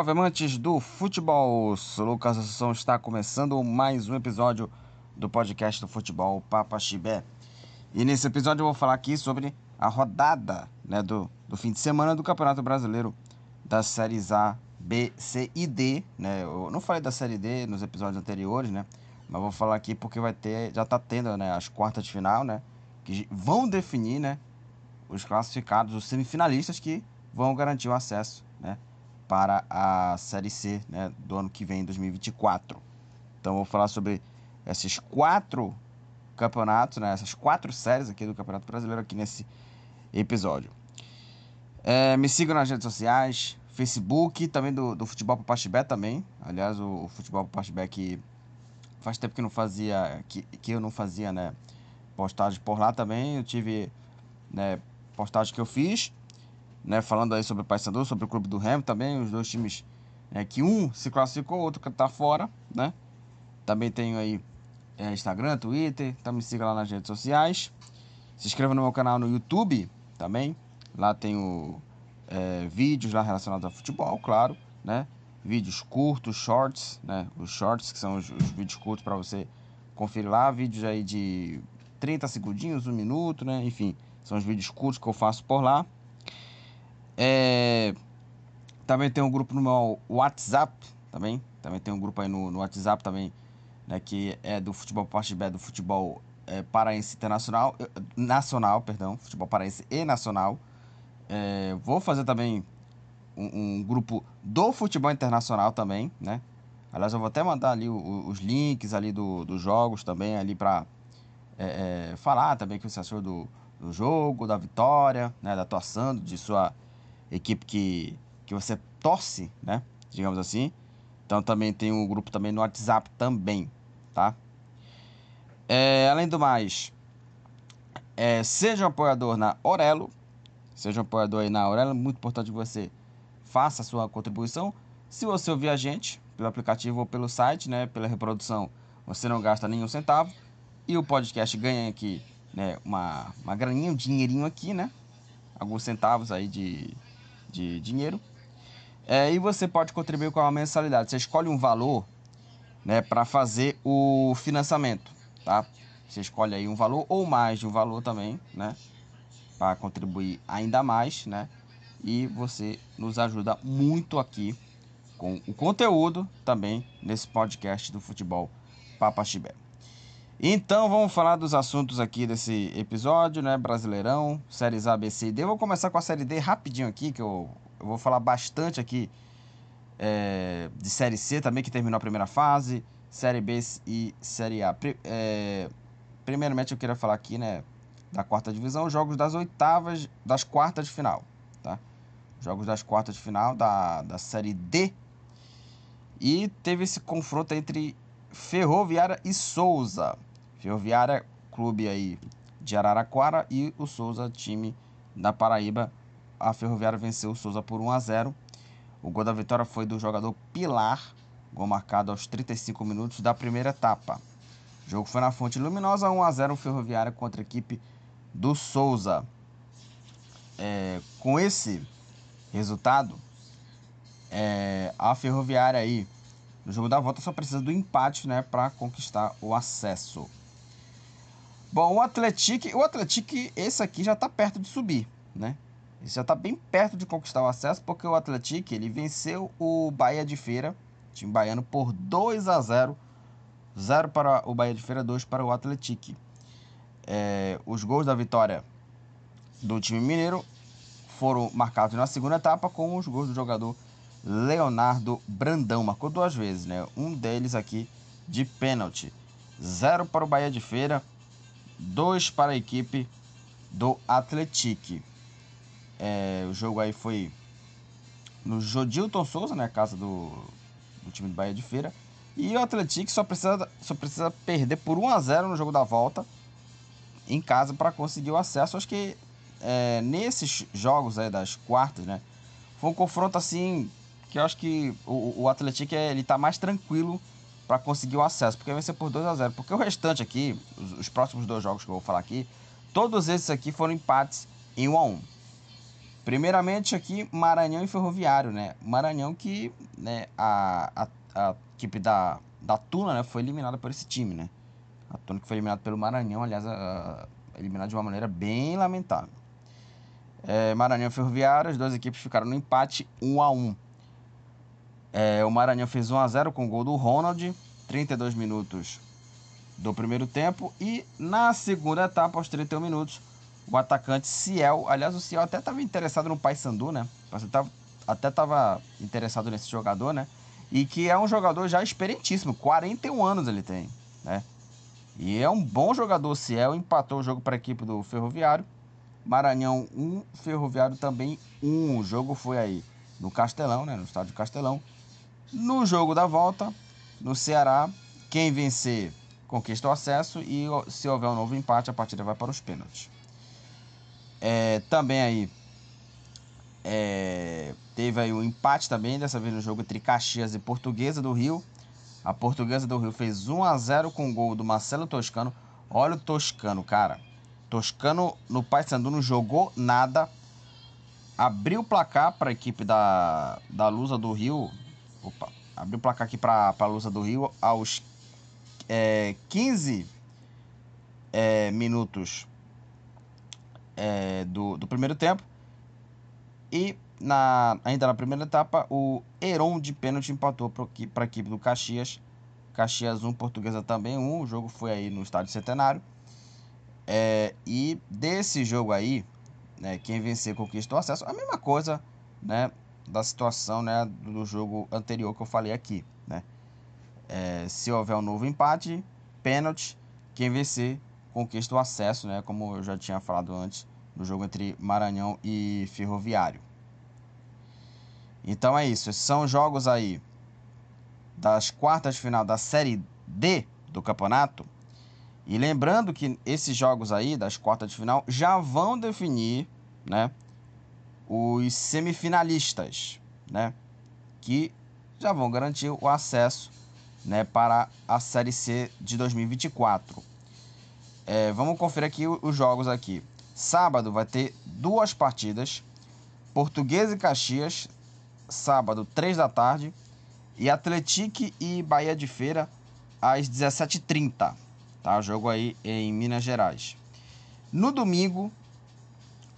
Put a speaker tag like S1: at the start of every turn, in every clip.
S1: Salve amantes do futebol! Sou Lucas Assunção, está começando mais um episódio do podcast do futebol Papa Chibé. E nesse episódio eu vou falar aqui sobre a rodada né, do, do fim de semana do Campeonato Brasileiro das séries A, B, C e D. Né? Eu não falei da série D nos episódios anteriores, né? Mas vou falar aqui porque vai ter, já está tendo né, as quartas de final, né? Que vão definir né, os classificados, os semifinalistas que vão garantir o acesso né, para a Série C né, do ano que vem, 2024. Então, vou falar sobre esses quatro campeonatos, né, essas quatro séries aqui do Campeonato Brasileiro aqui nesse episódio. É, me sigam nas redes sociais, Facebook, também do, do Futebol Papachibé também. Aliás, o, o Futebol Papachibé que faz tempo que não fazia, que, que eu não fazia, né, postagem por lá também. Eu tive, né, postagem que eu fiz né, falando aí sobre o Paysandu, sobre o Clube do Remo também, os dois times né, que um se classificou, o outro que tá fora, né? Também tenho aí é, Instagram, Twitter, então me siga lá nas redes sociais. Se inscreva no meu canal no YouTube também. Lá tenho é, vídeos lá relacionados ao futebol, claro, né? Vídeos curtos, shorts, né? Os shorts que são os, os vídeos curtos para você conferir lá, vídeos aí de 30 segundinhos, um minuto, né? Enfim, são os vídeos curtos que eu faço por lá. É, também tem um grupo no meu WhatsApp, também. Também tem um grupo aí no, no WhatsApp também, né, que é do futebol parte B, do futebol é, paraense internacional, nacional, perdão, futebol paraense e nacional. É, vou fazer também um, um, grupo do futebol internacional também, né? Aliás, eu vou até mandar ali os, os links ali do, dos jogos também ali para é, é, falar também o que você achou do, do jogo, da vitória, né, da atuação de sua equipe que, que você torce, né? Digamos assim. Então também tem um grupo também no WhatsApp também, tá? É, além do mais, é, seja um apoiador na Orelo, seja um apoiador aí na Orelo, muito importante que você faça a sua contribuição. Se você ouvir a gente pelo aplicativo ou pelo site, né, pela reprodução, você não gasta nenhum centavo e o podcast ganha aqui, né, uma, uma graninha, um dinheirinho aqui, né, alguns centavos aí de, de dinheiro. É, e você pode contribuir com a mensalidade. Você escolhe um valor né, para fazer o financiamento, tá? Você escolhe aí um valor ou mais de um valor também, né? Para contribuir ainda mais, né? E você nos ajuda muito aqui com o conteúdo também nesse podcast do futebol Papa Chibé. Então vamos falar dos assuntos aqui desse episódio, né? Brasileirão, séries A, B, C e D. Eu vou começar com a série D rapidinho aqui, que eu, eu vou falar bastante aqui é, de série C também, que terminou a primeira fase, série B e série A. É, primeiramente eu queria falar aqui, né? Da quarta divisão, jogos das oitavas, das quartas de final, tá? Jogos das quartas de final da, da série D. E teve esse confronto entre Ferroviária e Souza. Ferroviária, clube aí de Araraquara e o Souza, time da Paraíba. A Ferroviária venceu o Souza por 1 a 0. O gol da vitória foi do jogador Pilar, gol marcado aos 35 minutos da primeira etapa. O jogo foi na Fonte Luminosa, 1 a 0 Ferroviária contra a equipe do Souza. É, com esse resultado, é, a Ferroviária aí no jogo da volta só precisa do empate, né, para conquistar o acesso. Bom, o Atlético, o Atlético, esse aqui já está perto de subir, né? Esse já está bem perto de conquistar o acesso, porque o Atlético, ele venceu o Bahia de Feira, time baiano, por 2 a 0. 0 para o Bahia de Feira, 2 para o Atlético. É, os gols da vitória do time mineiro foram marcados na segunda etapa com os gols do jogador Leonardo Brandão. Marcou duas vezes, né? Um deles aqui de pênalti. 0 para o Bahia de Feira, 2 para a equipe do Atletique. É, o jogo aí foi no Jodilton Souza, né, casa do, do time do Bahia de Feira. E o Atletique só precisa, só precisa perder por 1 a 0 no jogo da volta em casa para conseguir o acesso. Acho que é, nesses jogos aí das quartas, né, foi um confronto assim que eu acho que o, o Atlético é, ele tá mais tranquilo para conseguir o acesso, porque vai ser por 2 a 0 Porque o restante aqui, os, os, próximos dois jogos que eu vou falar aqui, todos esses aqui foram empates em 1 a 1 Primeiramente aqui, Maranhão e Ferroviário, né? Maranhão que né, a, a, a equipe da, da Tuna né, foi eliminada por esse time, né? A Tuna que foi eliminada pelo Maranhão, aliás, a, a, eliminada de uma maneira bem lamentável. É, Maranhão e Ferroviário, as duas equipes ficaram no empate 1 a 1 é, O Maranhão fez 1 a 0 com o gol do Ronald, 32 minutos do primeiro tempo. E na segunda etapa, aos 31 minutos, o atacante Ciel. Aliás, o Ciel até estava interessado no Paysandu, né? Até estava interessado nesse jogador, né? E que é um jogador já experientíssimo, 41 anos ele tem, né? E é um bom jogador, Ciel empatou o jogo para a equipe do Ferroviário. Maranhão 1, Ferroviário também 1. O jogo foi aí no Castelão, né? No estádio Castelão. No jogo da volta, no Ceará, quem vencer conquista o acesso e se houver um novo empate, a partida vai para os pênaltis. É, também aí é, teve aí um empate também, dessa vez no jogo entre Caxias e Portuguesa do Rio. A Portuguesa do Rio fez 1 a 0 com o gol do Marcelo Toscano. Olha o Toscano, cara. Toscano no Paysandu não jogou nada. Abriu o placar para a equipe da, da Lusa do Rio. Opa, abriu o placar aqui para a Lusa do Rio aos é, 15 é, minutos é, do, do primeiro tempo. E na, ainda na primeira etapa, o Heron de pênalti empatou para a equipe do Caxias. Caxias 1, Portuguesa também 1. O jogo foi aí no Estádio Centenário. É, e desse jogo aí, né, quem vencer conquista o acesso. A mesma coisa né, da situação né, do jogo anterior que eu falei aqui. Né? É, se houver um novo empate, pênalti, quem vencer conquista o acesso, né, como eu já tinha falado antes no jogo entre Maranhão e Ferroviário. Então é isso, esses são jogos aí das quartas de final da Série D do campeonato. E lembrando que esses jogos aí das quartas de final já vão definir, né, os semifinalistas, né, que já vão garantir o acesso, né, para a Série C de 2024. É, vamos conferir aqui os jogos aqui. Sábado vai ter duas partidas. Português e Caxias, sábado, 3 da tarde. E Atletique e Bahia de Feira, às 17h30. Tá? Jogo aí em Minas Gerais. No domingo,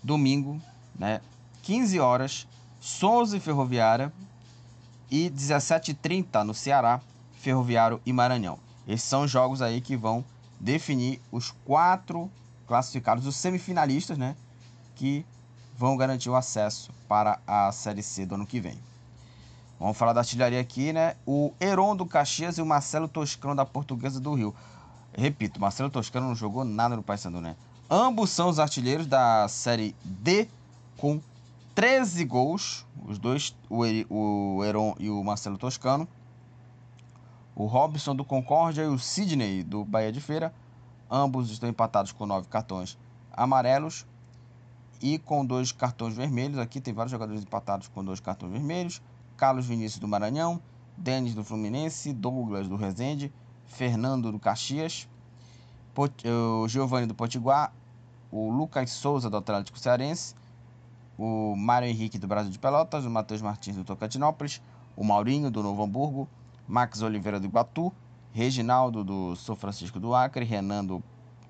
S1: domingo, né? 15 horas, Souza e Ferroviária. E 17h30 no Ceará, Ferroviário e Maranhão. Esses são os jogos aí que vão definir os quatro classificados, os semifinalistas, né? Que vão garantir o acesso para a Série C do ano que vem. Vamos falar da artilharia aqui, né? O Heron do Caxias e o Marcelo Toscano da Portuguesa do Rio. Repito, Marcelo Toscano não jogou nada no Paysandu, né? Ambos são os artilheiros da Série D com 13 gols. Os dois, o, o Heron e o Marcelo Toscano. O Robson do Concórdia e o Sidney do Bahia de Feira Ambos estão empatados com nove cartões amarelos e com dois cartões vermelhos. Aqui tem vários jogadores empatados com dois cartões vermelhos. Carlos Vinícius do Maranhão, Denis do Fluminense, Douglas do Resende, Fernando do Caxias, o Giovanni do Potiguar, o Lucas Souza do Atlético Cearense, o Mário Henrique do Brasil de Pelotas, o Matheus Martins do Tocantinópolis, o Maurinho do Novo Hamburgo, Max Oliveira do Iguatu, Reginaldo do São Francisco do Acre, Renando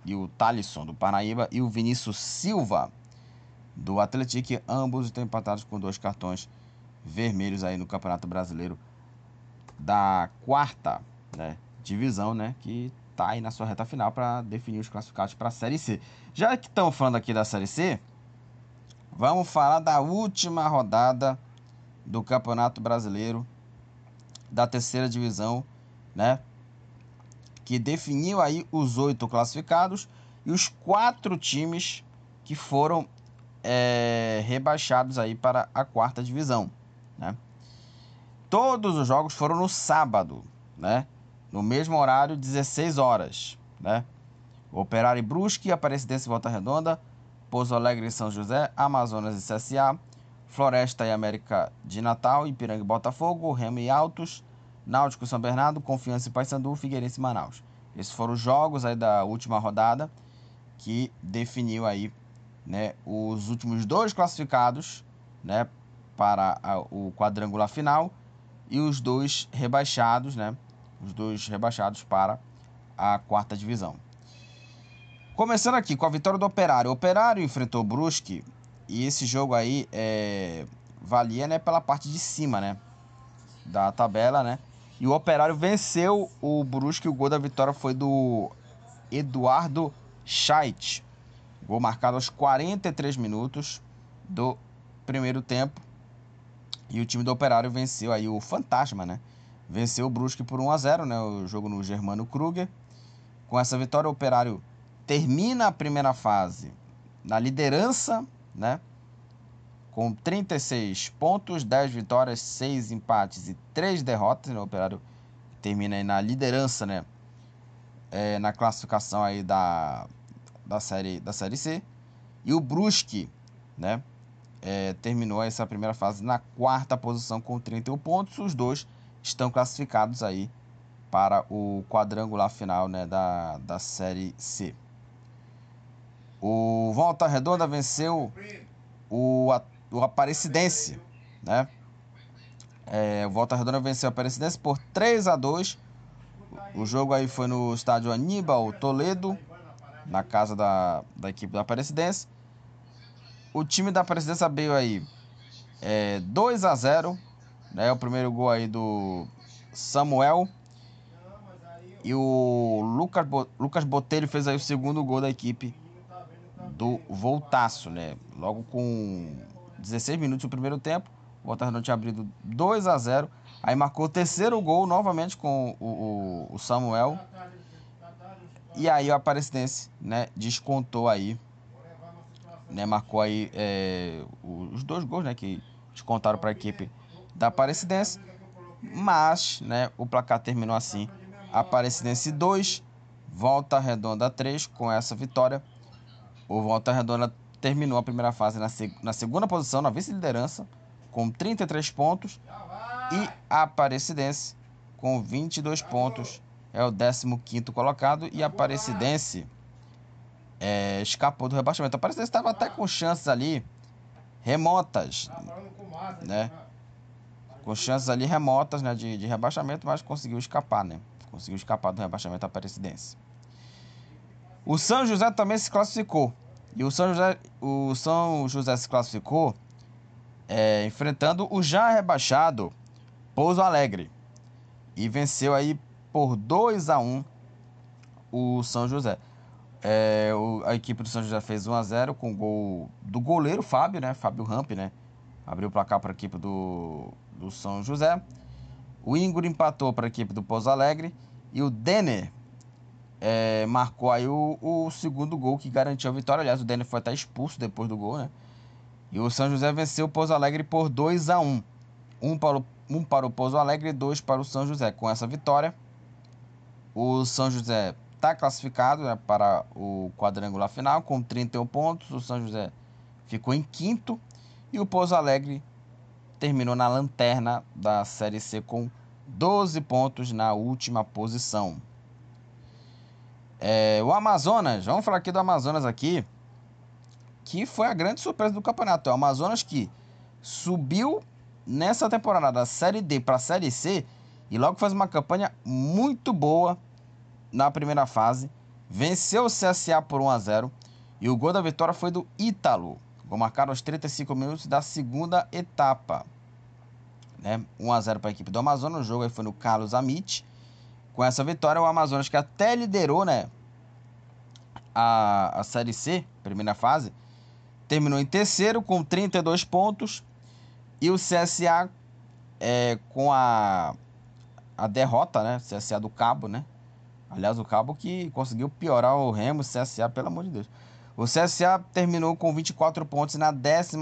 S1: e o Talisson do Paraíba e o Vinícius Silva do Atlético, ambos estão empatados com dois cartões vermelhos aí no Campeonato Brasileiro da quarta né, divisão, né, que está aí na sua reta final para definir os classificados para a Série C. Já que estamos falando aqui da Série C, vamos falar da última rodada do Campeonato Brasileiro da terceira divisão, né? que definiu aí os oito classificados e os quatro times que foram é, rebaixados aí para a quarta divisão, né? Todos os jogos foram no sábado, né? No mesmo horário, 16 horas, né? Operário e Brusque, Aparecidense e Volta Redonda, Pouso Alegre e São José, Amazonas e CSA, Floresta e América de Natal, Ipiranga e Botafogo, Remo e Altos, Náutico São Bernardo, Confiança e Paysandu, Figueirense e Manaus. Esses foram os jogos aí da última rodada que definiu aí né, os últimos dois classificados né, para a, o quadrangular final e os dois rebaixados, né, os dois rebaixados para a quarta divisão. Começando aqui com a vitória do Operário. O Operário enfrentou o Brusque e esse jogo aí é, valia né, pela parte de cima né, da tabela, né? E o Operário venceu o Brusque. O gol da vitória foi do Eduardo Scheidt. Gol marcado aos 43 minutos do primeiro tempo. E o time do Operário venceu aí o Fantasma, né? Venceu o Brusque por 1 a 0, né? O jogo no Germano Kruger. Com essa vitória, o Operário termina a primeira fase na liderança, né? Com 36 pontos, 10 vitórias, 6 empates e 3 derrotas. Né? O Operário termina aí na liderança, né? É, na classificação aí da, da, série, da Série C. E o Brusque, né? É, terminou essa primeira fase na quarta posição com 31 pontos. Os dois estão classificados aí para o quadrangular final né, da, da Série C. O Volta Redonda venceu o, o Aparecidense, né? É, o Volta Redonda venceu o Aparecidense por 3 a 2 O jogo aí foi no estádio Aníbal Toledo, na casa da, da equipe da Aparecidense. O time da Aparecidense abriu aí é, 2 a 0 né? O primeiro gol aí do Samuel. E o Lucas, Lucas Botelho fez aí o segundo gol da equipe do Voltaço, né? Logo com 16 minutos do primeiro tempo, o Redonda tinha abrido 2 a 0 Aí marcou o terceiro gol novamente com o, o, o Samuel. E aí o Aparecidense, né, descontou aí, né, marcou aí é, os dois gols, né, que descontaram para a equipe da Aparecidense. Mas, né, o placar terminou assim: Aparecidense 2, Volta Redonda 3 com essa vitória. O Volta Redonda terminou a primeira fase na, seg na segunda posição, na vice-liderança, com 33 pontos. E a Aparecidense, com 22 pontos, é o 15 colocado. E a Aparecidense é, escapou do rebaixamento. A Aparecidense estava até com chances ali remotas, né? Com chances ali remotas né, de, de rebaixamento, mas conseguiu escapar, né? Conseguiu escapar do rebaixamento Aparecidense. O São José também se classificou. E o São José, o São José se classificou é, enfrentando o já rebaixado Pouso Alegre. E venceu aí por 2 a 1 o São José. É, o, a equipe do São José fez 1 a 0 com o gol do goleiro Fábio, né? Fábio Ramp, né? Abriu o placar para a equipe do, do São José. O Ingrid empatou para a equipe do Pouso Alegre. E o Denner é, marcou aí o, o, segundo gol que garantiu a vitória. Aliás, o Denner foi até expulso depois do gol, né? E o São José venceu o Pouso Alegre por 2 a 1 um para, o, um para o Pouso Alegre e dois para o São José. Com essa vitória, o São José está classificado né, para o quadrangular final com 31 pontos. O São José ficou em quinto e o Pouso Alegre terminou na lanterna da Série C com 12 pontos na última posição. É, o Amazonas, vamos falar aqui do Amazonas aqui, que foi a grande surpresa do campeonato. É o Amazonas que subiu nessa temporada da Série D para a Série C e logo faz uma campanha muito boa na primeira fase. Venceu o CSA por 1 a 0 e o gol da vitória foi do Ítalo. Gol marcado aos 35 minutos da segunda etapa. Né? 1 a 0 para a equipe do Amazonas. O jogo aí foi no Carlos Amit. Com essa vitória, o Amazonas, que até liderou né, a, a Série C, primeira fase, terminou em terceiro com 32 pontos. E o CSA é, com a, a derrota, né? CSA do Cabo, né? Aliás, o Cabo que conseguiu piorar o Remo, CSA, pelo amor de Deus. O CSA terminou com 24 pontos na 12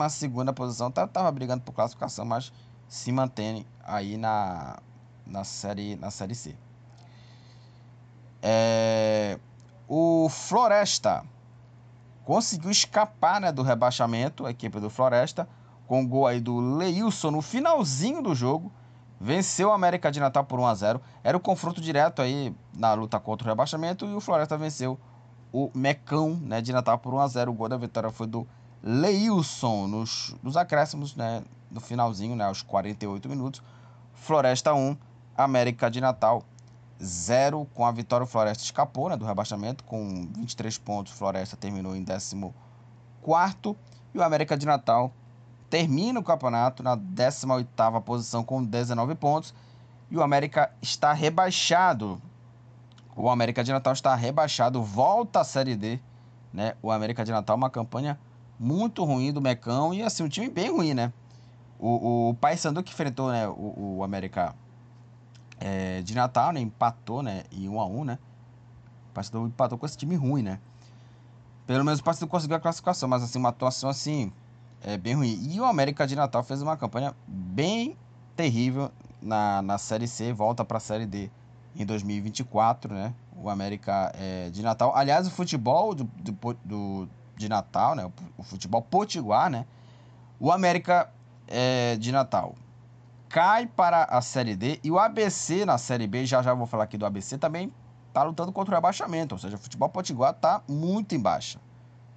S1: posição. Tava brigando por classificação, mas se mantém aí na, na, série, na série C. É, o Floresta conseguiu escapar né, do rebaixamento, a equipe do Floresta, com o gol aí do Leilson no finalzinho do jogo. Venceu o América de Natal por 1 a 0 Era o confronto direto aí na luta contra o rebaixamento e o Floresta venceu o Mecão, né, de Natal por 1 a 0. O gol da vitória foi do Leilson nos, nos acréscimos, né, no finalzinho, né, aos 48 minutos. Floresta 1, América de Natal 0. Com a vitória, o Floresta escapou né, do rebaixamento com 23 pontos. Floresta terminou em 14 e o América de Natal termina o campeonato na 18ª posição com 19 pontos. E o América está rebaixado. O América de Natal está rebaixado, volta à Série D. Né? O América de Natal, uma campanha muito ruim do Mecão e assim, um time bem ruim, né? O, o Paysandu que enfrentou né, o, o América é, de Natal, né? Empatou, né? E 1 um a 1 um, né? O Paysandu empatou com esse time ruim, né? Pelo menos o Paysandu conseguiu a classificação, mas assim, uma atuação assim, é bem ruim. E o América de Natal fez uma campanha bem terrível na, na Série C, volta para a Série D em 2024, né? O América é, de Natal. Aliás, o futebol do, do, do de Natal, né? O, futebol potiguar, né? O América é, de Natal cai para a Série D e o ABC na Série B, já já vou falar aqui do ABC, também tá lutando contra o rebaixamento. Ou seja, o futebol potiguar tá muito em baixa.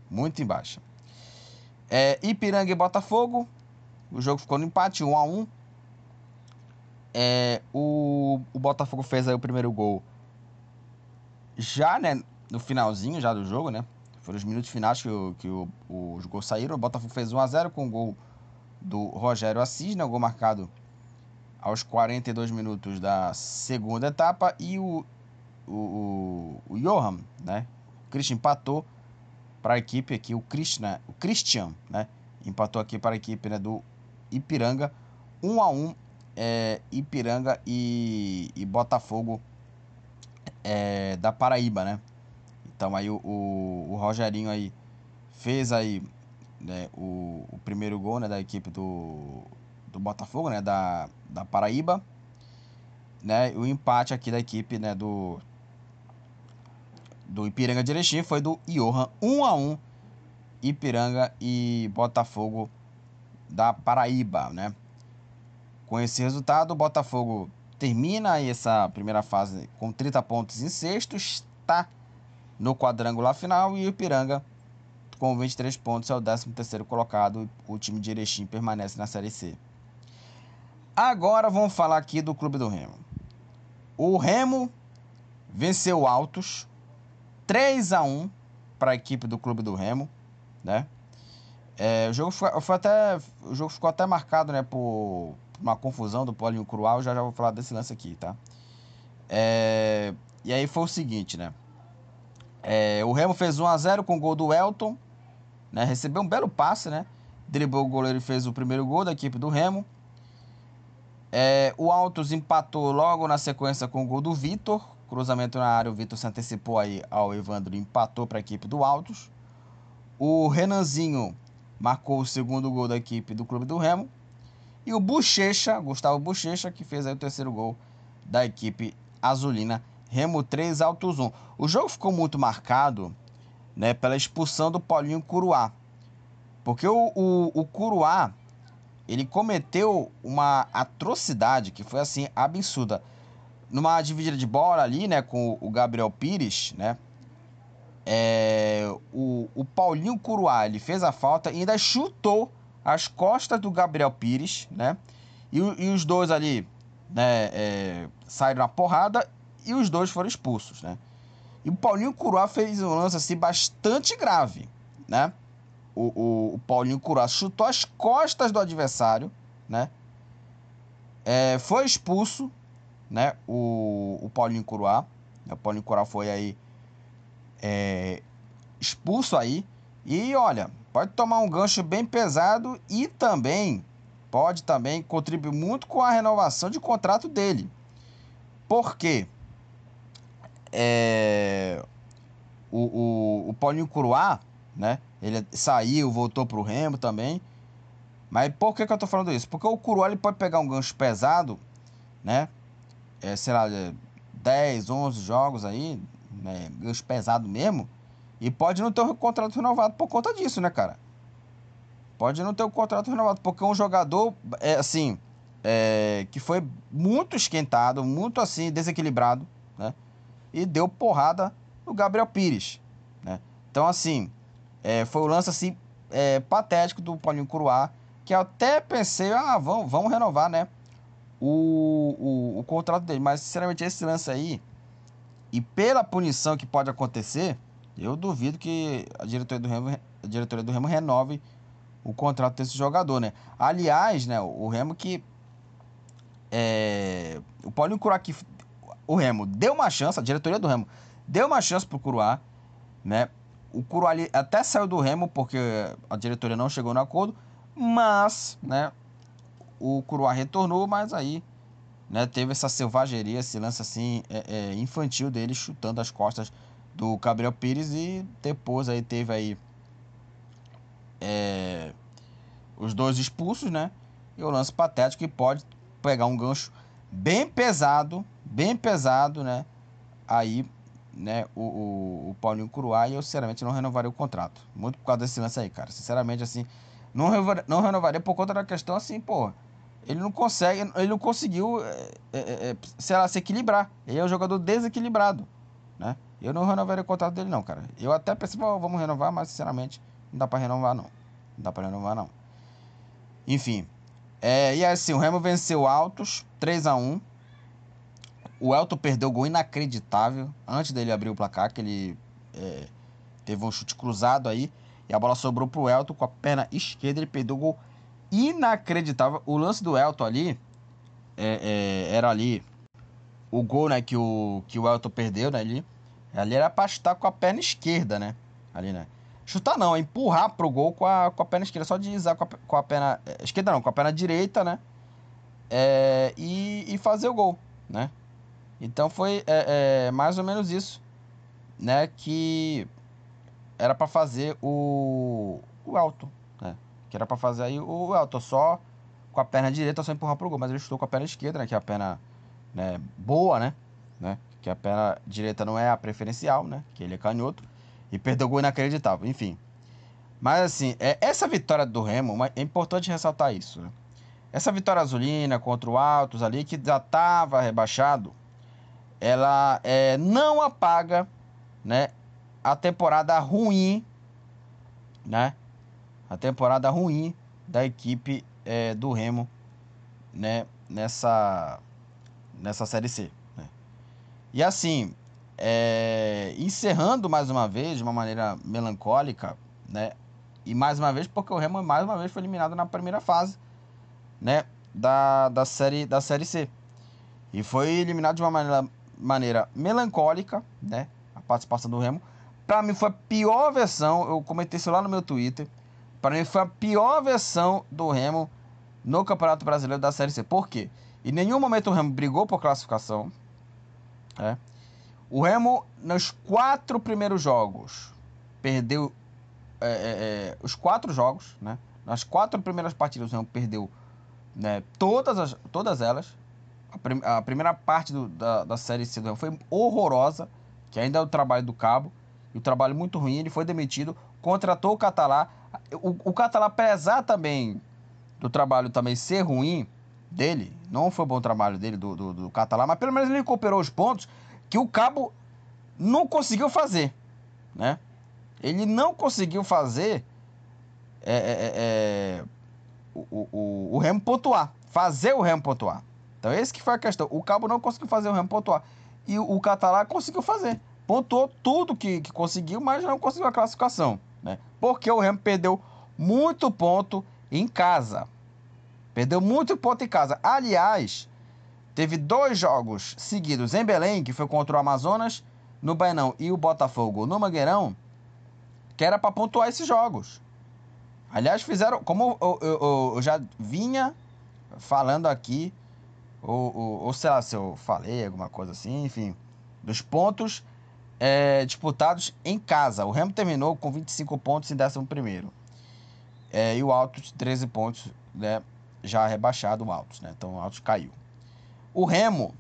S1: Muito em baixa. É, Ipiranga e Botafogo. O jogo ficou no empate, 1 a 1 é, o, o Botafogo fez aí o primeiro gol já, né, no finalzinho já do jogo, né? Foram os minutos finais que, o, que o, os gols saíram. O Botafogo fez 1 a 0 com o gol do Rogério Assis, né? O gol marcado aos 42 minutos da segunda etapa. E o, o, o, o Johan, né? O Christian empatou para a equipe aqui, o Christian, o Christian, né? Empatou aqui para a equipe né, do Ipiranga. 1 a 1 é, Ipiranga e, e Botafogo é, da Paraíba, né? Então aí o, o, o Rogerinho aí fez aí né, o, o primeiro gol né, da equipe do, do Botafogo, né? Da, da Paraíba. Né, o empate aqui da equipe né, do, do Ipiranga de Erechim foi do Johan 1 a 1 Ipiranga e Botafogo da Paraíba, né? Com esse resultado, o Botafogo termina essa primeira fase com 30 pontos em sexto, está no quadrangular final e o Ipiranga com 23 pontos é o 13º colocado. O time de Erechim permanece na Série C. Agora vamos falar aqui do Clube do Remo. O Remo venceu Altos 3 a 1 para a equipe do Clube do Remo, né? É, o, jogo foi, foi, até, o jogo ficou até marcado né, por, uma confusão do Paulinho Crual, já já vou falar desse lance aqui, tá? É, e aí foi o seguinte, né? É, o Remo fez 1 a 0 com o gol do Elton, né? Recebeu um belo passe, né? Driblou o goleiro e fez o primeiro gol da equipe do Remo. É, o Altos empatou logo na sequência com o gol do Vitor. Cruzamento na área, o Vitor se antecipou aí ao Evandro e empatou para a equipe do Altos. O Renanzinho marcou o segundo gol da equipe do Clube do Remo. E o Bochecha, Gustavo Bochecha, que fez aí o terceiro gol da equipe azulina. Remo 3, Altos 1. O jogo ficou muito marcado né, pela expulsão do Paulinho Curuá. Porque o, o, o Curuá, ele cometeu uma atrocidade que foi assim, absurda. Numa dividida de bola ali, né, com o Gabriel Pires, né, é, o, o Paulinho Curuá, ele fez a falta e ainda chutou as costas do Gabriel Pires, né? E, e os dois ali né, é, saíram na porrada e os dois foram expulsos, né? E o Paulinho Curuá fez um lance assim bastante grave, né? O, o, o Paulinho Curuá chutou as costas do adversário, né? É, foi expulso, né? O, o Paulinho Curuá. O Paulinho Curuá foi aí é, expulso aí. E olha, pode tomar um gancho bem pesado e também pode também contribuir muito com a renovação de contrato dele. Por quê? É, o, o, o Paulinho Curuá, né? Ele saiu, voltou pro Remo também. Mas por que, que eu tô falando isso? Porque o Curuá ele pode pegar um gancho pesado, né? É, sei lá, 10, 11 jogos aí, né? gancho pesado mesmo. E pode não ter o contrato renovado por conta disso, né, cara? Pode não ter o contrato renovado, porque é um jogador, é, assim, é, que foi muito esquentado, muito assim, desequilibrado, né? E deu porrada no Gabriel Pires, Né? Então, assim, é, foi o lance assim, é, patético do Paulinho Curuá, que eu até pensei, ah, vamos, vamos renovar, né? O, o, o contrato dele. Mas, sinceramente, esse lance aí, e pela punição que pode acontecer, eu duvido que a diretoria do Remo, a diretoria do Remo renove o contrato desse jogador, né? Aliás, né, o Remo que é, o Paulinho Curuá que o Remo deu uma chance, a diretoria do Remo deu uma chance pro Curuá, né? O Curuá até saiu do Remo porque a diretoria não chegou no acordo, mas, né, o Curuá retornou, mas aí, né, teve essa selvageria, esse lance assim é, é, infantil dele chutando as costas do Gabriel Pires e depois aí teve aí é, os dois expulsos, né? E o lance patético que pode pegar um gancho bem pesado, bem pesado, né? Aí, né, o, o, o Paulinho Curuá e eu sinceramente não renovaria o contrato. Muito por causa desse lance aí, cara. Sinceramente, assim, não, renovaria, não renovaria por conta da questão assim, pô. Ele não consegue, ele não conseguiu, é, é, sei lá, se equilibrar. Ele é um jogador desequilibrado, né? Eu não renovaria o contrato dele, não, cara. Eu até pensei, pô, vamos renovar, mas sinceramente, não dá pra renovar, não. Não dá pra renovar, não. Enfim. É, e assim, o Remo venceu Altos 3 a 1 O Elton perdeu o gol inacreditável antes dele abrir o placar, que ele é, teve um chute cruzado aí. E a bola sobrou pro Elton com a perna esquerda. Ele perdeu o gol inacreditável. O lance do Elton ali é, é, era ali o gol né, que, o, que o Elton perdeu né, ali. Ali era pra chutar com a perna esquerda, né? Ali, né? Chutar não, é empurrar pro gol com a, com a perna esquerda. Só deslizar com a, com a perna. É, esquerda não, com a perna direita, né? É, e, e fazer o gol, né? Então foi é, é, mais ou menos isso, né? Que era para fazer o, o alto, né? Que era para fazer aí o alto, só com a perna direita, só empurrar pro gol. Mas ele chutou com a perna esquerda, né? Que é a perna né, boa, né? né? que a perna direita não é a preferencial, né? Que ele é canhoto. E perdeu o gol inacreditável, enfim. Mas assim, é, essa vitória do Remo, é importante ressaltar isso. Né? Essa vitória azulina contra o Altos ali, que já estava rebaixado, ela é, não apaga né, a temporada ruim, né? A temporada ruim da equipe é, do Remo né, nessa, nessa Série C. E assim, é, encerrando mais uma vez, de uma maneira melancólica, né? E mais uma vez, porque o Remo mais uma vez foi eliminado na primeira fase, né? Da, da, série, da série C. E foi eliminado de uma maneira, maneira melancólica, né? A participação do Remo. Para mim foi a pior versão, eu comentei isso lá no meu Twitter. Para mim foi a pior versão do Remo no Campeonato Brasileiro da Série C. Por quê? Em nenhum momento o Remo brigou por classificação. É. O Remo, nos quatro primeiros jogos, perdeu é, é, é, os quatro jogos, né? Nas quatro primeiras partidas, o Remo perdeu né, todas, as, todas elas. A, prim, a primeira parte do, da, da Série C do foi horrorosa, que ainda é o trabalho do Cabo, e o trabalho muito ruim. Ele foi demitido, contratou o Catalá. O, o Catalá, apesar também do trabalho também ser ruim, dele, não foi bom trabalho dele, do, do, do Catalá, mas pelo menos ele recuperou os pontos que o Cabo não conseguiu fazer, né? Ele não conseguiu fazer é, é, é, é o, o, o Remo pontuar, fazer o Remo pontuar. Então esse que foi a questão. O Cabo não conseguiu fazer o Remo pontuar. E o, Catalá conseguiu fazer. Pontuou tudo que, que conseguiu, mas não conseguiu a classificação. Né? Porque o Remo perdeu muito ponto em casa. Perdeu muito ponto em casa. Aliás, teve dois jogos seguidos em Belém, que foi contra o Amazonas no Bainão e o Botafogo no Mangueirão, que era para pontuar esses jogos. Aliás, fizeram, como eu, eu, eu já vinha falando aqui, ou, ou, ou, sei lá se eu falei alguma coisa assim, enfim, dos pontos é, disputados em casa. O Remo terminou com 25 pontos em 11 primeiro. É, e o Alto 13 pontos né, já rebaixado o Altos, né? Então o Altos caiu. O Remo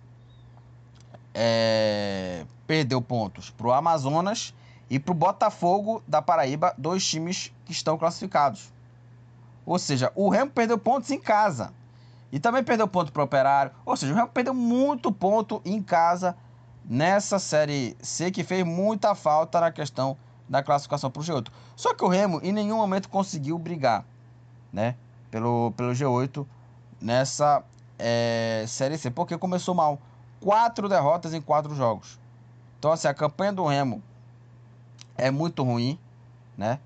S1: é, perdeu pontos para o Amazonas e para o Botafogo da Paraíba, dois times que estão classificados. Ou seja, o Remo perdeu pontos em casa. E também perdeu ponto para o Operário. Ou seja, o Remo perdeu muito ponto em casa nessa Série C, que fez muita falta na questão da classificação para o G8. Só que o Remo em nenhum momento conseguiu brigar, né, pelo, pelo G8 nessa é, Série C, porque começou mal. Quatro derrotas em quatro jogos. Então, assim, a campanha do Remo é muito ruim, né?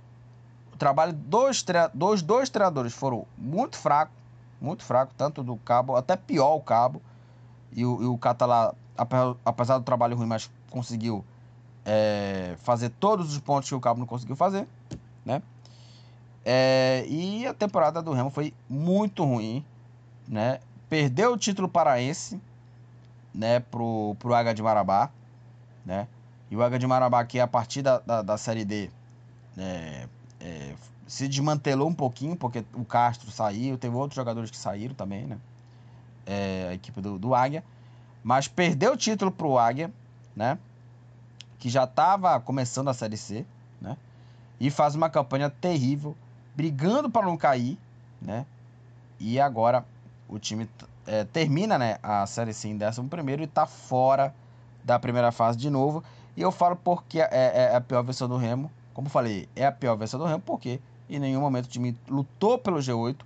S1: O trabalho dos, dos dois treinadores foram muito fraco, muito fraco, tanto do Cabo, até pior o Cabo. E o, e o Catalá, apesar do trabalho ruim, mas conseguiu é, fazer todos os pontos que o Cabo não conseguiu fazer, né? É, e a temporada do Remo foi muito ruim, né? Perdeu o título paraense, né, pro, pro Águia de Marabá, né? E o Águia de Marabá, que é a partir da, da, da Série D, é, é, se desmantelou um pouquinho, porque o Castro saiu, teve outros jogadores que saíram também, né? É, a equipe do, do Águia. Mas perdeu o título pro Águia, né? Que já estava começando a Série C, né? E faz uma campanha terrível, brigando para não cair, né? E agora o time é, termina né, a Série C em 11 e está fora da primeira fase de novo. E eu falo porque é, é, é, a pior versão do Remo. Como falei, é a pior versão do Remo porque em nenhum momento o time lutou pelo G8.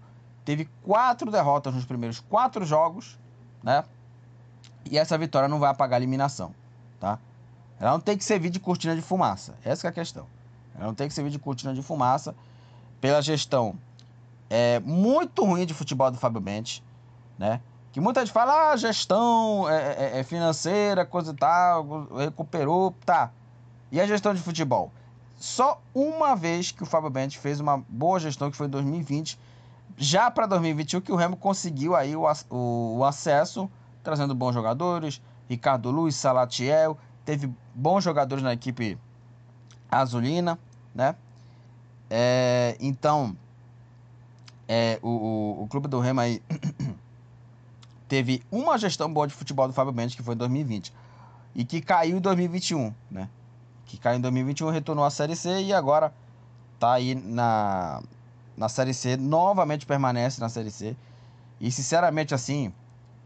S1: Teve quatro derrotas nos primeiros quatro jogos, né? E essa vitória não vai apagar a eliminação, tá? Ela não tem que servir de cortina de fumaça. Essa é a questão. Ela não tem que servir de cortina de fumaça pela gestão é, muito ruim de futebol do Fábio Bentes, né? Que muita gente fala, ah, gestão é, é, é, financeira, coisa e tal, recuperou, tá. E a gestão de futebol? Só uma vez que o Fábio Bentes fez uma boa gestão, que foi em 2020. Já para 2021, que o Remo conseguiu aí o, o, o acesso, trazendo bons jogadores. Ricardo Luiz, Salatiel, teve bons jogadores na equipe azulina, né? É, então, é, o, o, o clube do Remo aí teve uma gestão boa de futebol do Fábio Mendes, que foi em 2020, e que caiu em 2021, né? Que caiu em 2021, retornou à Série C e agora tá aí na, na Série C, novamente permanece na Série C. E sinceramente, assim,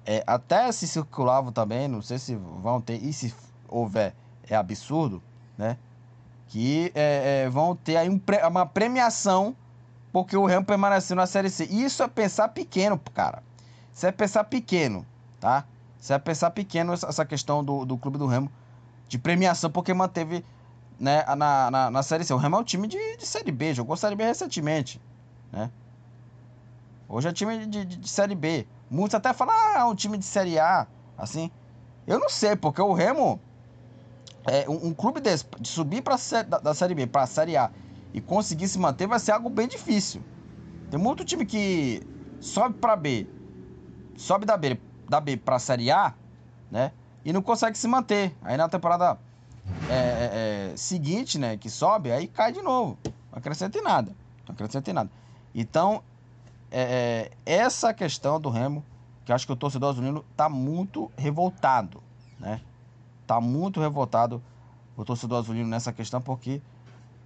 S1: é, até se circulava também, não sei se vão ter, e se houver, é absurdo, né? Que é, é, vão ter aí um, uma premiação porque o Remo permaneceu na Série C. Isso é pensar pequeno, cara. Você é pensar pequeno, tá? Você é pensar pequeno essa questão do, do Clube do Remo de premiação, porque manteve né, na, na, na Série C. O Remo é um time de, de Série B, jogou Série B recentemente, né? Hoje é time de, de, de Série B. Muitos até falam, ah, é um time de Série A, assim. Eu não sei, porque o Remo, é, um, um clube desse, de subir pra, da, da Série B para a Série A e conseguir se manter, vai ser algo bem difícil. Tem muito time que sobe para B sobe da B, da B para a Série A, né? E não consegue se manter. Aí na temporada é, é, é, seguinte, né, que sobe, aí cai de novo. Não acrescenta em nada. Não acrescenta em nada. Então, é, é essa questão do Remo, que acho que o torcedor azulino tá muito revoltado, né? Tá muito revoltado o torcedor azulino nessa questão, porque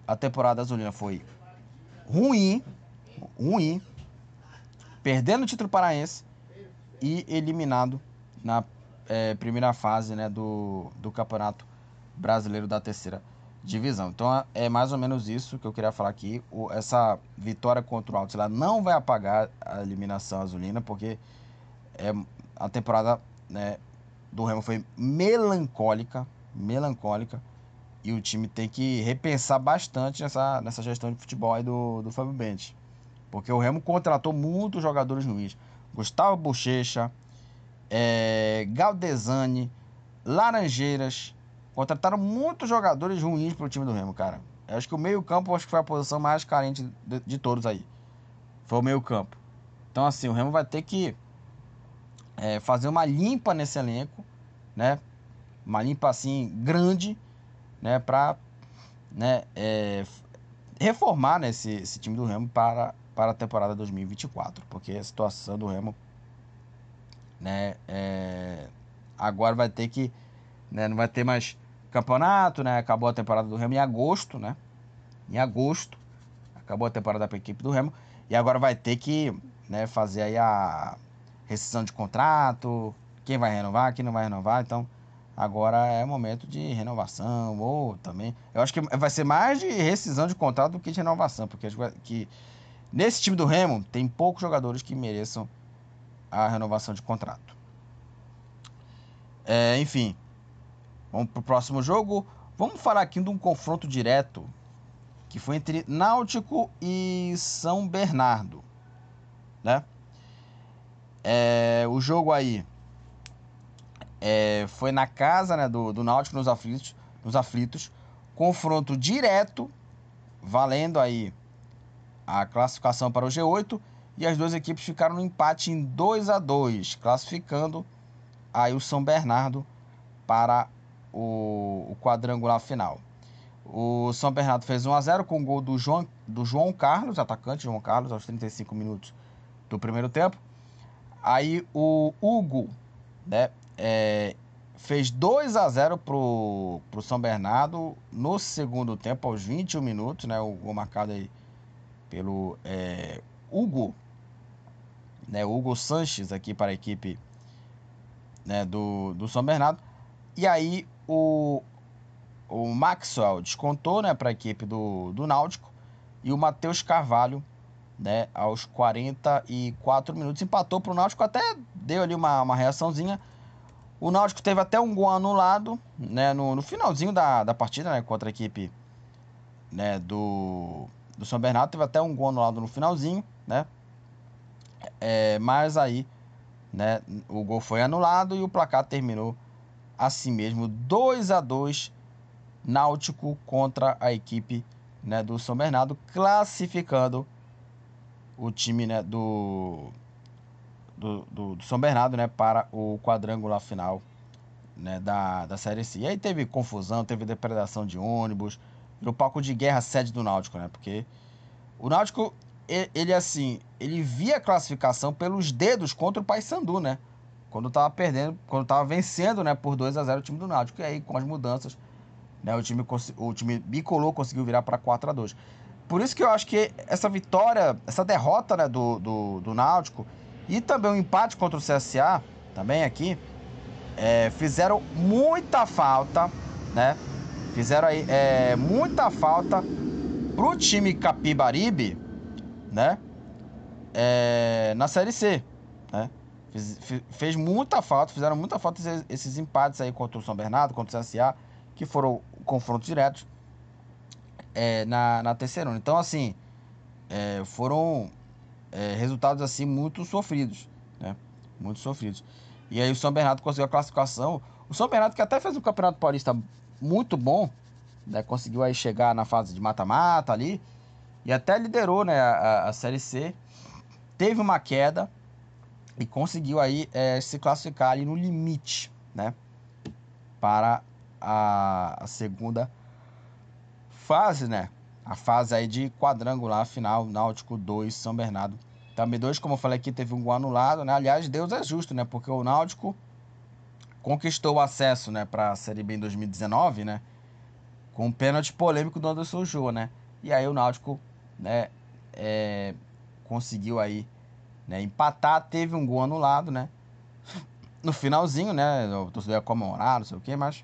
S1: a temporada azulina foi ruim, ruim, perdendo o título paraense, e eliminado na é, primeira fase né, do, do Campeonato Brasileiro da Terceira Divisão. Então é mais ou menos isso que eu queria falar aqui. O, essa vitória contra o Altos não vai apagar a eliminação azulina, porque é, a temporada né, do Remo foi melancólica, melancólica, e o time tem que repensar bastante nessa, nessa gestão de futebol aí do, do Fábio Bente. Porque o Remo contratou muitos jogadores ruins. Gustavo Bochecha, é, Galdesani, Laranjeiras. Contrataram muitos jogadores ruins para o time do Remo, cara. Eu acho que o meio-campo acho que foi a posição mais carente de, de todos aí. Foi o meio-campo. Então, assim, o Remo vai ter que é, fazer uma limpa nesse elenco, né? Uma limpa assim grande, né? Para né, é, reformar né, esse, esse time do Remo para para a temporada 2024, porque a situação do Remo, né, é, agora vai ter que, né, não vai ter mais campeonato, né, acabou a temporada do Remo em agosto, né, em agosto, acabou a temporada para a equipe do Remo, e agora vai ter que, né, fazer aí a rescisão de contrato, quem vai renovar, quem não vai renovar, então Agora é momento de renovação ou também. Eu acho que vai ser mais de rescisão de contrato do que de renovação, porque que nesse time do Remo tem poucos jogadores que mereçam a renovação de contrato. É, enfim, vamos para o próximo jogo. Vamos falar aqui de um confronto direto que foi entre Náutico e São Bernardo, né? É, o jogo aí é, foi na casa né, do, do Náutico nos aflitos, nos aflitos, confronto direto, valendo aí a classificação para o G8 e as duas equipes ficaram no empate em 2 a 2, classificando aí o São Bernardo para o, o quadrangular final. O São Bernardo fez 1 a 0 com o gol do João, do João Carlos, atacante João Carlos, aos 35 minutos do primeiro tempo. Aí o Hugo, né, é, fez 2 a 0 pro, pro São Bernardo no segundo tempo, aos 21 minutos, né, o gol marcado aí pelo é, Hugo, né, Hugo Sanches aqui para a equipe né, do, do São Bernardo. E aí o, o Maxwell descontou né, para a equipe do, do Náutico e o Matheus Carvalho, né, aos 44 minutos, empatou para o Náutico, até deu ali uma, uma reaçãozinha. O Náutico teve até um gol anulado né, no, no finalzinho da, da partida né, contra a equipe né, do, do São Bernardo. Teve até um gol anulado no finalzinho, né? É, mas aí né, o gol foi anulado e o placar terminou assim mesmo 2 a 2 Náutico contra a equipe né, do São Bernardo, classificando o time né, do, do, do, do, São Bernardo né, para o quadrangular final né, da, da Série C. E aí teve confusão, teve depredação de ônibus, no palco de guerra sede do Náutico, né? Porque o Náutico, ele, ele assim, ele via a classificação pelos dedos contra o Paysandu, né? Quando tava perdendo, quando tava vencendo, né, por 2 a 0 o time do Náutico. E aí com as mudanças né? O time, o time bicolor conseguiu virar para 4 a 2 Por isso que eu acho que essa vitória, essa derrota né, do, do, do Náutico e também o empate contra o CSA, também aqui, é, fizeram muita falta, né? Fizeram aí é, muita falta pro time Capibaribe, né? É, na Série C, fez muita falta, fizeram muita falta esses, empates aí contra o São Bernardo, contra o CSA, que foram confrontos diretos é, na, na terceira. Então, assim, é, foram é, resultados assim muito sofridos, né? Muito sofridos. E aí o São Bernardo conseguiu a classificação. O São Bernardo que até fez um campeonato paulista muito bom, né? Conseguiu aí chegar na fase de mata-mata ali e até liderou, né, a, a, Série C. Teve uma queda e conseguiu aí é, se classificar ali no limite, né? Para a, a segunda fase, né? A fase aí de quadrangular final, Náutico 2, São Bernardo. Também dois, como eu falei aqui, teve um gol anulado, né? Aliás, Deus é justo, né? Porque o Náutico conquistou o acesso, né, para a Série B em 2019, né? Com um pênalti polêmico do Anderson Jô, né? E aí o Náutico, né, é, conseguiu aí, né, empatar, teve um gol anulado, né? No finalzinho, né, o torcedor ia comemorar, não sei o quê, mas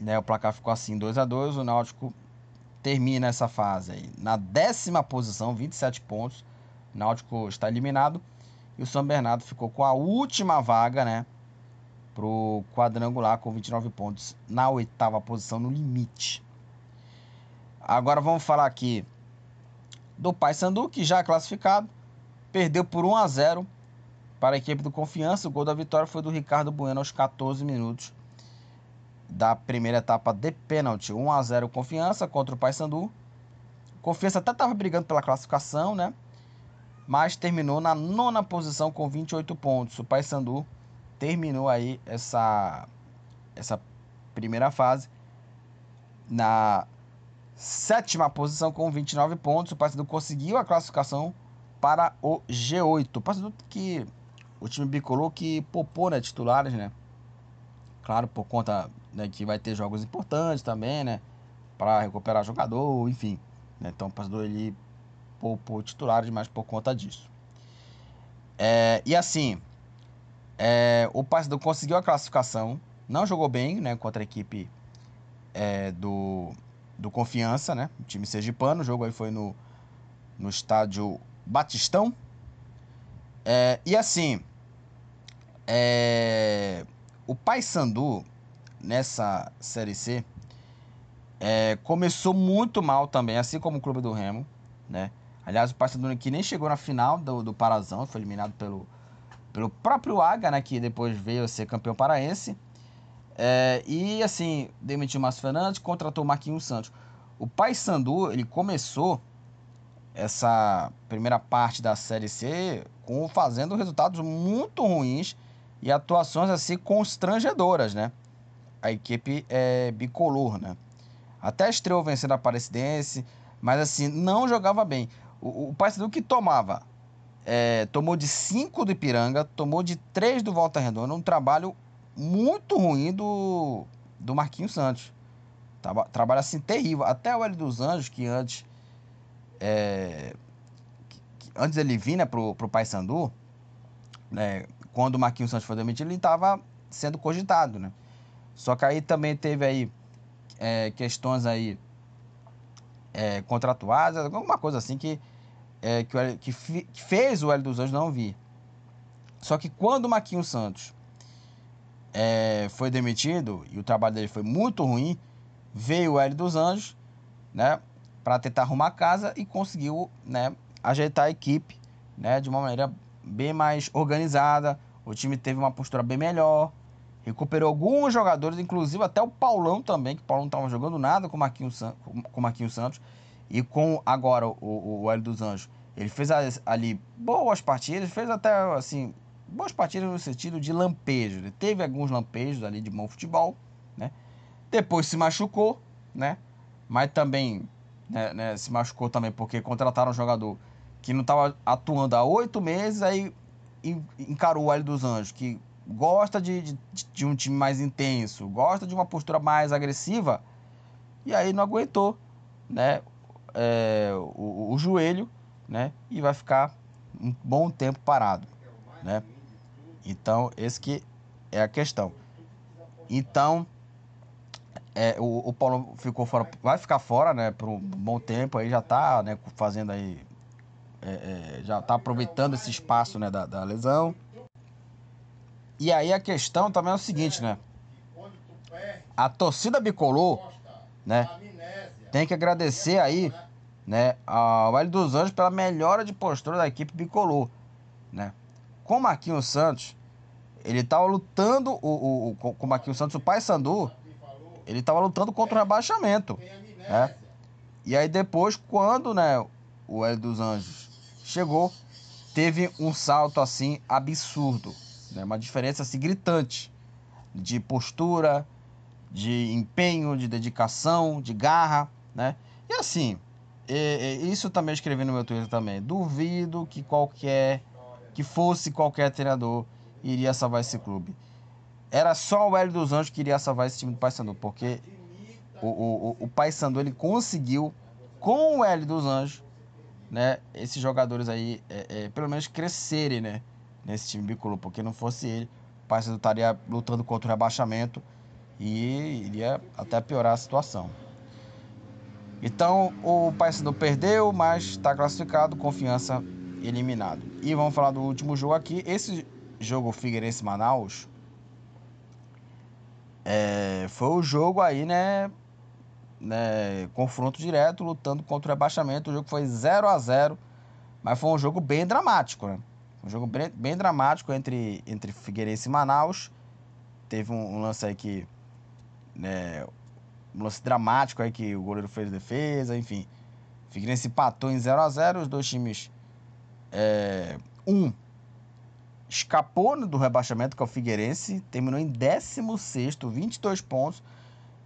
S1: né, o placar ficou assim, 2 a 2 O Náutico termina essa fase aí na décima posição, 27 pontos. O Náutico está eliminado. E o São Bernardo ficou com a última vaga, né? Pro quadrangular com 29 pontos na oitava posição, no limite. Agora vamos falar aqui do Paysandu, que já é classificado. Perdeu por 1 a 0 para a equipe do Confiança. O gol da vitória foi do Ricardo Bueno aos 14 minutos da primeira etapa de pênalti. 1 a 0 Confiança contra o Paysandu. Confiança até estava brigando pela classificação, né? Mas terminou na nona posição com 28 pontos. O Paysandu terminou aí essa, essa primeira fase na sétima posição com 29 pontos. O Paysandu conseguiu a classificação para o G8. O Paysandu que o time bicolor que popou né, titulares, né? Claro, por conta né, que vai ter jogos importantes também, né? Para recuperar jogador, enfim. Né, então o pastor ele poupou titular demais por conta disso. É, e assim, é, o Paysandu conseguiu a classificação, não jogou bem, né, contra a equipe é, do, do Confiança, né, o time sergipano. O jogo aí foi no, no estádio Batistão. É, e assim, é, o Paysandu nessa Série C é, começou muito mal também, assim como o Clube do Remo, né? Aliás, o Paysandu aqui nem chegou na final do, do Parazão, foi eliminado pelo, pelo próprio Aga, né? Que depois veio a ser campeão paraense. É, e assim, demitiu o Márcio Fernandes, contratou o Marquinhos Santos. O Paysandu, ele começou essa primeira parte da Série C com fazendo resultados muito ruins e atuações assim constrangedoras, né? A equipe é bicolor, né? Até estreou vencendo a Aparecidense, mas assim, não jogava bem. O, o Paysandu que tomava, é, tomou de 5 do Ipiranga, tomou de 3 do Volta Redonda, um trabalho muito ruim do, do Marquinhos Santos. Trabalho assim terrível. Até o L dos Anjos, que antes é, antes ele vir né, pro, pro Paysandu, né, quando o Marquinhos Santos foi demitido, ele estava sendo cogitado, né? Só que aí também teve aí é, questões aí é, contratuais, alguma coisa assim que, é, que, o, que, fi, que, fez o Hélio dos Anjos não vir. Só que quando o Marquinhos Santos é, foi demitido e o trabalho dele foi muito ruim, veio o Hélio dos Anjos, né? Para tentar arrumar a casa e conseguiu né, ajeitar a equipe né, de uma maneira bem mais organizada. O time teve uma postura bem melhor, recuperou alguns jogadores, inclusive até o Paulão também, que o Paulão não estava jogando nada com o Marquinhos, com Marquinhos Santos. E com agora o, o Hélio dos Anjos, ele fez ali boas partidas, fez até assim, boas partidas no sentido de lampejo. Ele teve alguns lampejos ali de bom futebol, né? Depois se machucou, né? Mas também né, né, se machucou também porque contrataram um jogador que não estava atuando há oito meses, aí encarou o Hélio dos Anjos, que gosta de, de, de, um time mais intenso, gosta de uma postura mais agressiva, e aí não aguentou né, é, o, o, joelho né, e vai ficar um bom tempo parado. Né? Então, esse que é a questão. Então, é, o, o Paulo ficou fora, vai ficar fora, né, por um bom tempo, aí já tá, né, fazendo aí, é, é, já tá aproveitando esse espaço, né, da, da lesão. E aí a questão também é o seguinte, né, a torcida bicolor, né, tem que agradecer aí, né, ao Vale dos Anjos pela melhora de postura da equipe bicolor, né. Com o Marquinhos Santos, ele tava lutando o, o, o com o Marquinhos Santos, o pai Sandu, ele estava lutando contra o rebaixamento. Né? E aí depois, quando né, o Hélio dos Anjos chegou, teve um salto assim absurdo. Né? Uma diferença assim gritante de postura, de empenho, de dedicação, de garra. Né? E assim, e, e, isso também escrevi no meu Twitter também. Duvido que qualquer que fosse qualquer treinador iria salvar esse clube. Era só o Hélio dos Anjos que iria salvar esse time do Paysandu, porque o, o, o Paysandu ele conseguiu, com o Hélio dos Anjos, né, esses jogadores aí, é, é, pelo menos crescerem, né, nesse time bicolor, porque não fosse ele, o Paysandu estaria lutando contra o rebaixamento e iria até piorar a situação. Então, o Paysandu perdeu, mas está classificado, confiança eliminado. E vamos falar do último jogo aqui. Esse jogo Figueirense-Manaus é, foi o jogo aí, né, né? Confronto direto, lutando contra o rebaixamento. O jogo foi 0 a 0 mas foi um jogo bem dramático, né? Um jogo bem, bem dramático entre, entre Figueirense e Manaus. Teve um, um lance aí que. Né, um lance dramático aí que o goleiro fez defesa, enfim. Figueirense empatou em 0 a 0 os dois times. É, um escapou do rebaixamento, que é o Figueirense, terminou em 16, 22 pontos.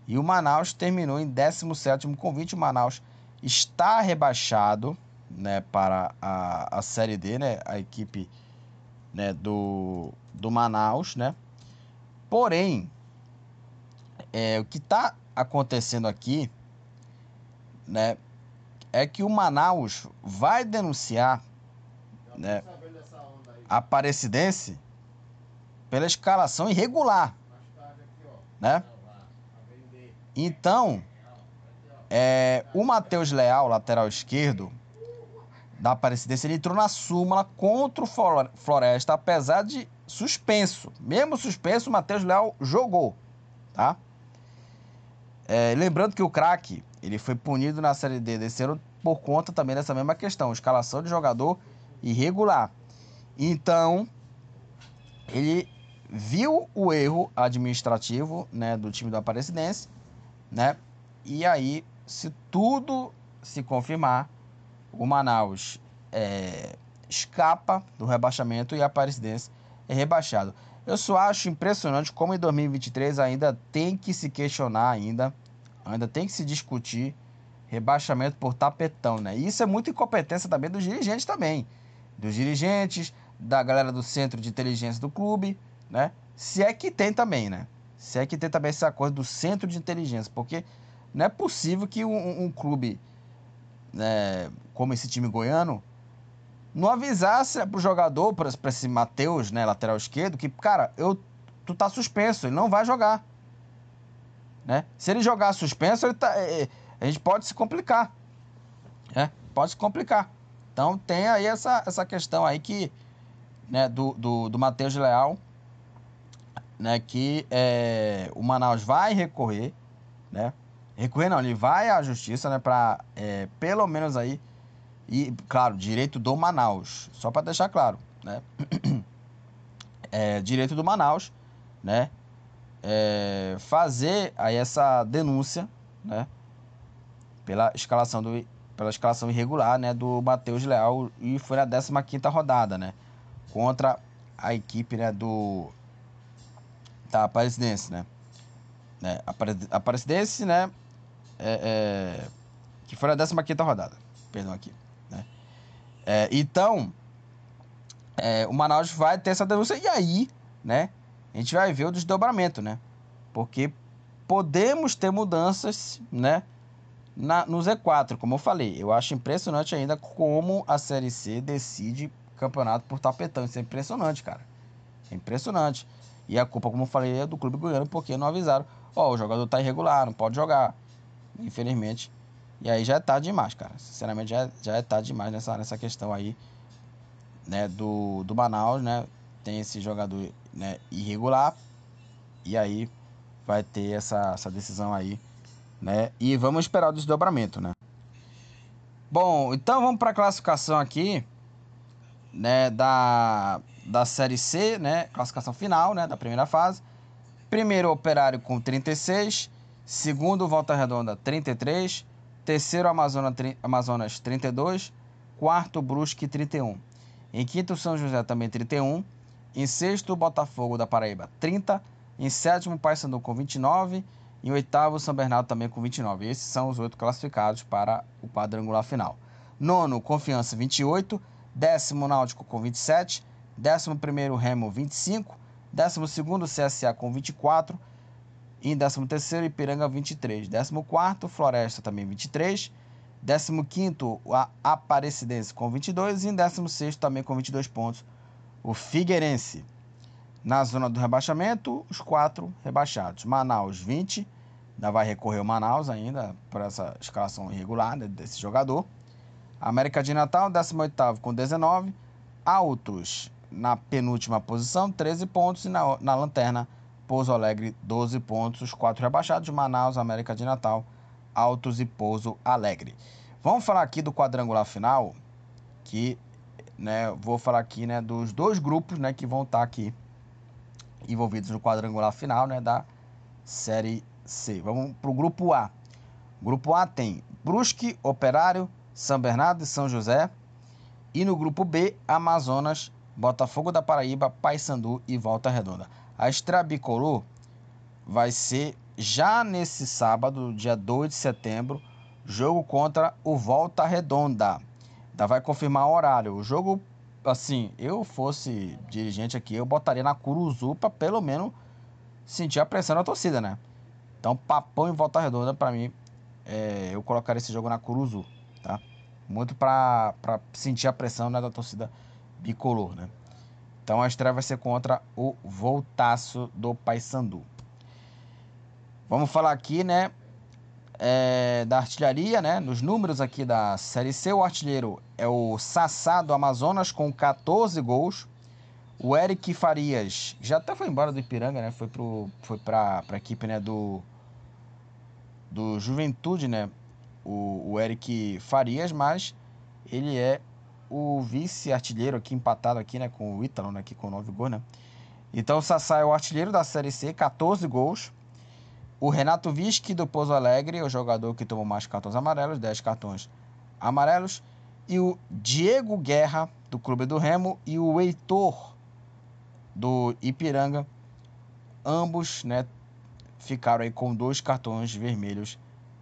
S1: E o Manaus terminou em 17 com 20. O Manaus está rebaixado né, para a, a Série D, né, a equipe né, do, do Manaus. Né? Porém, é, o que está acontecendo aqui né, é que o Manaus vai denunciar né, Aparecidense pela escalação irregular. né? Então, é, o Matheus Leal, lateral esquerdo da Aparecidense, ele entrou na súmula contra o Floresta, apesar de suspenso. Mesmo suspenso, o Matheus Leal jogou, tá? É, lembrando que o craque, ele foi punido na Série D desse ano por conta também dessa mesma questão, escalação de jogador irregular. Então, ele viu o erro administrativo né, do time do Aparecidense, né? E aí, se tudo se confirmar, o Manaus é, escapa do rebaixamento e a Aparecidense é rebaixado. Eu só acho impressionante como em 2023 ainda tem que se questionar ainda, ainda tem que se discutir rebaixamento por tapetão, né? E isso é muita incompetência também dos dirigentes também, dos dirigentes, da galera do centro de inteligência do clube, né? Se é que tem também, né? Se é que tem também essa coisa do centro de inteligência, porque não é possível que um, um clube né, como esse time goiano não avisasse pro jogador, para esse Matheus, né, lateral esquerdo, que, cara, eu, tu tá suspenso, ele não vai jogar. Né? Se ele jogar suspenso, ele tá, é, é a gente pode se complicar. Né? Pode se complicar. Então tem aí essa, essa questão aí que, né, do, do, do Matheus Leal, né, que é, o Manaus vai recorrer, né? Recorrer não, ele vai à justiça, né, para é, pelo menos aí e claro, direito do Manaus, só para deixar claro, né? É, direito do Manaus, né? É, fazer aí essa denúncia, né? Pela escalação do pela escalação irregular, né, do Matheus Leal e foi na 15ª rodada, né? Contra a equipe, né, do da Aparecidense, né? né? Aparecidense, né? É, é, que foi na 15 rodada. Perdão aqui. Né? É, então, é, o Manaus vai ter essa denúncia e aí, né? A gente vai ver o desdobramento, né? Porque podemos ter mudanças, né? Na, no Z4, como eu falei. Eu acho impressionante ainda como a Série C decide campeonato por tapetão. Isso é impressionante, cara. É impressionante. E a culpa, como eu falei, é do clube goiano, porque não avisaram. Ó, oh, o jogador tá irregular, não pode jogar. Infelizmente. E aí já é tarde demais, cara. Sinceramente, já, é, já é tarde demais nessa, nessa questão aí, né, do, do Manaus, né? Tem esse jogador né, irregular. E aí vai ter essa, essa decisão aí, né? E vamos esperar o desdobramento, né? Bom, então vamos para a classificação aqui, né, da da Série C, né? Classificação final, né? Da primeira fase. Primeiro, Operário com 36. Segundo, Volta Redonda, 33. Terceiro, Amazonas, Amazonas 32. Quarto, Brusque, 31. Em quinto, São José, também 31. Em sexto, Botafogo da Paraíba, 30. Em sétimo, Paysandu com 29. Em oitavo, São Bernardo também com 29. Esses são os oito classificados para o quadrangular final. Nono, Confiança, 28. Décimo, Náutico com 27. 11º Remo 25, 12º CSA com 24 e 13º Ipiranga 23, 14º Floresta também 23, 15º a Aparecidense com 22 e em 16º também com 22 pontos o Figueirense. Na zona do rebaixamento, os quatro rebaixados. Manaus 20, ainda vai recorrer o Manaus ainda por essa escalação irregular né, desse jogador. América de Natal, 18º com 19. Autos, na penúltima posição, 13 pontos. E na, na lanterna, Pouso Alegre, 12 pontos. Os quatro rebaixados, Manaus, América de Natal, Altos e Pouso Alegre. Vamos falar aqui do quadrangular final, que né, vou falar aqui né, dos dois grupos né, que vão estar aqui envolvidos no quadrangular final né, da Série C. Vamos para o grupo A. grupo A tem Brusque, Operário, São Bernardo e São José. E no grupo B, Amazonas, Botafogo da Paraíba, Paysandu e Volta Redonda. A estreia bicolor vai ser já nesse sábado, dia 2 de setembro, jogo contra o Volta Redonda. Ainda vai confirmar o horário. O jogo, assim, eu fosse dirigente aqui, eu botaria na Curuzu para pelo menos sentir a pressão da torcida, né? Então, Papão e Volta Redonda, para mim, é, eu colocaria esse jogo na Curuzu, tá? Muito para sentir a pressão né, da torcida bicolor, né? Então a estreia vai ser contra o Voltaço do Paysandu. Vamos falar aqui, né? É, da artilharia, né? Nos números aqui da Série C, o artilheiro é o Sassá do Amazonas com 14 gols. O Eric Farias já até foi embora do Ipiranga, né? Foi, pro, foi pra, pra equipe né? do, do Juventude, né? O, o Eric Farias, mas ele é o vice-artilheiro aqui, empatado aqui, né? Com o Ítalo, né? Aqui com 9 gols, né? Então o Sassá é o artilheiro da Série C, 14 gols. O Renato Vischi do Pouso Alegre, o jogador que tomou mais cartões amarelos, 10 cartões amarelos. E o Diego Guerra, do Clube do Remo, e o Heitor, do Ipiranga. Ambos né, ficaram aí com dois cartões vermelhos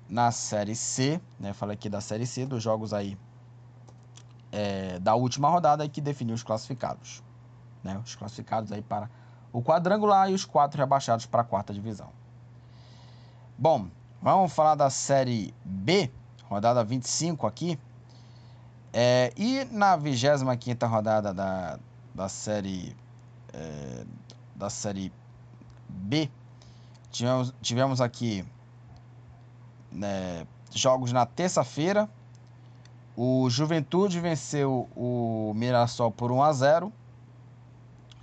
S1: na Série C. Né? Falei aqui da Série C, dos jogos aí é, da última rodada que definiu os classificados. Né? Os classificados aí para o quadrangular e os quatro rebaixados para a quarta divisão. Bom, vamos falar da Série B, rodada 25 aqui. É, e na 25 rodada da, da Série é, da Série B, tivemos, tivemos aqui né, jogos na terça-feira. O Juventude venceu o Mirassol por 1 a 0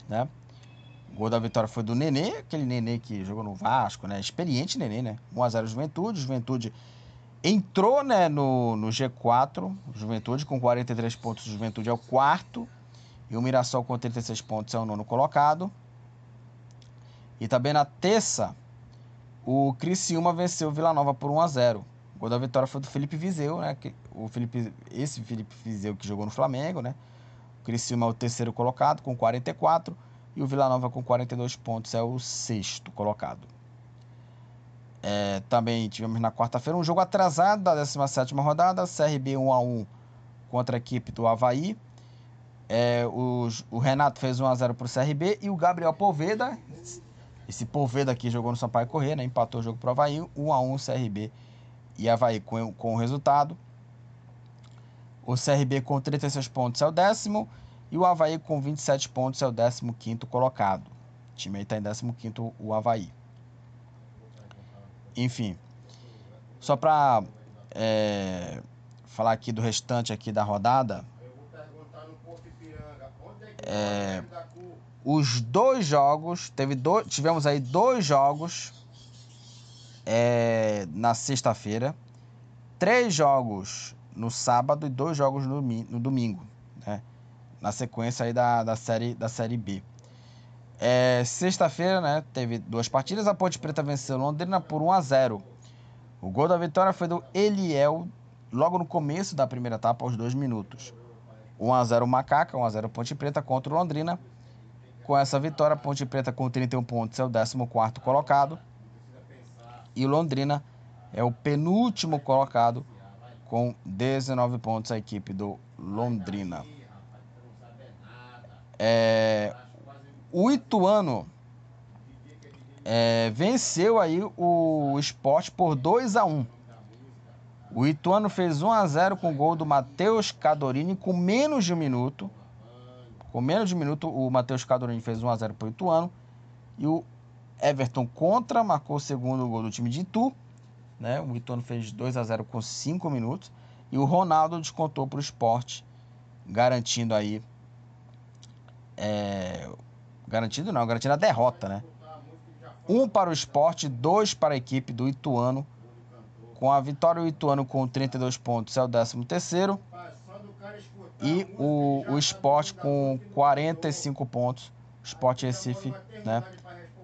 S1: né? O gol da vitória foi do Nenê, aquele Nenê que jogou no Vasco, né? Experiente Nenê, né? 1x0 Juventude. Juventude entrou né, no, no G4. Juventude com 43 pontos. Juventude é o quarto. E o Mirassol com 36 pontos é o nono colocado. E também na terça, o Criciúma venceu o Vila Nova por 1x0. O gol da vitória foi do Felipe Vizeu, né? O Felipe, esse Felipe Vizeu que jogou no Flamengo, né? O Criciúma é o terceiro colocado com 44 e o Vila Nova com 42 pontos é o sexto colocado. É, também tivemos na quarta-feira um jogo atrasado da 17ª rodada, CRB 1 a 1 contra a equipe do Havaí. É, o, o, Renato fez 1 a 0 para o CRB e o Gabriel Poveda, esse Poveda aqui jogou no Sampaio Corrêa, né, empatou o jogo para o Havaí, 1 a 1 CRB e Havaí com, com o resultado. O CRB com 36 pontos é o décimo e o Havaí com 27 pontos é o 15 colocado. O time aí está em 15 o Havaí. Enfim, só para é, falar aqui do restante aqui da rodada. É, os dois jogos, teve dois, tivemos aí dois jogos é, na sexta-feira, três jogos no sábado e dois jogos no, no domingo, né? na sequência aí da, da, série, da série B. É, Sexta-feira, né, teve duas partidas. A Ponte Preta venceu Londrina por 1 a 0. O gol da vitória foi do Eliel logo no começo da primeira etapa, aos dois minutos. 1 a 0 Macaca, 1 a 0 Ponte Preta contra o Londrina. Com essa vitória, Ponte Preta com 31 pontos é o 14 colocado. E Londrina é o penúltimo colocado com 19 pontos a equipe do Londrina. É, o Ituano é, venceu aí o esporte por 2 a 1 O Ituano fez 1 a 0 com o gol do Matheus Cadorini com menos de um minuto. Com menos de um minuto, o Matheus Cadorini fez 1 a 0 para o Ituano. E o Everton contra marcou o segundo gol do time de Itu. Né? O Ituano fez 2 a 0 com 5 minutos. E o Ronaldo descontou para o esporte, garantindo aí é, não, garantindo a derrota, né? Um para o esporte, dois para a equipe do Ituano. Com a vitória, o Ituano com 32 pontos é o 13 terceiro. E o, o esporte com 45 pontos. O esporte Recife, né?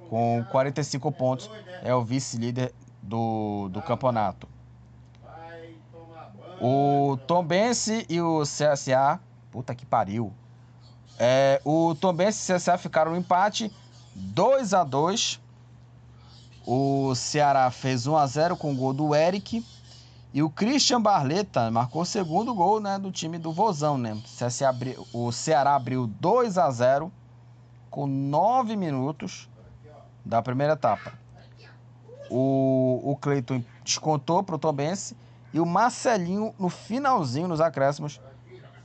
S1: Com 45 pontos é o vice-líder do, do campeonato. O Tombense e o CSA, puta que pariu, é, o Tombense e o CSA ficaram no empate, 2 a 2 O Ceará fez 1 a 0 com o gol do Eric. E o Christian Barleta marcou o segundo gol né, do time do Vozão. Né? O Ceará abriu 2 a 0 com 9 minutos da primeira etapa. O, o Cleiton descontou para o Tombense. E o Marcelinho, no finalzinho, nos acréscimos,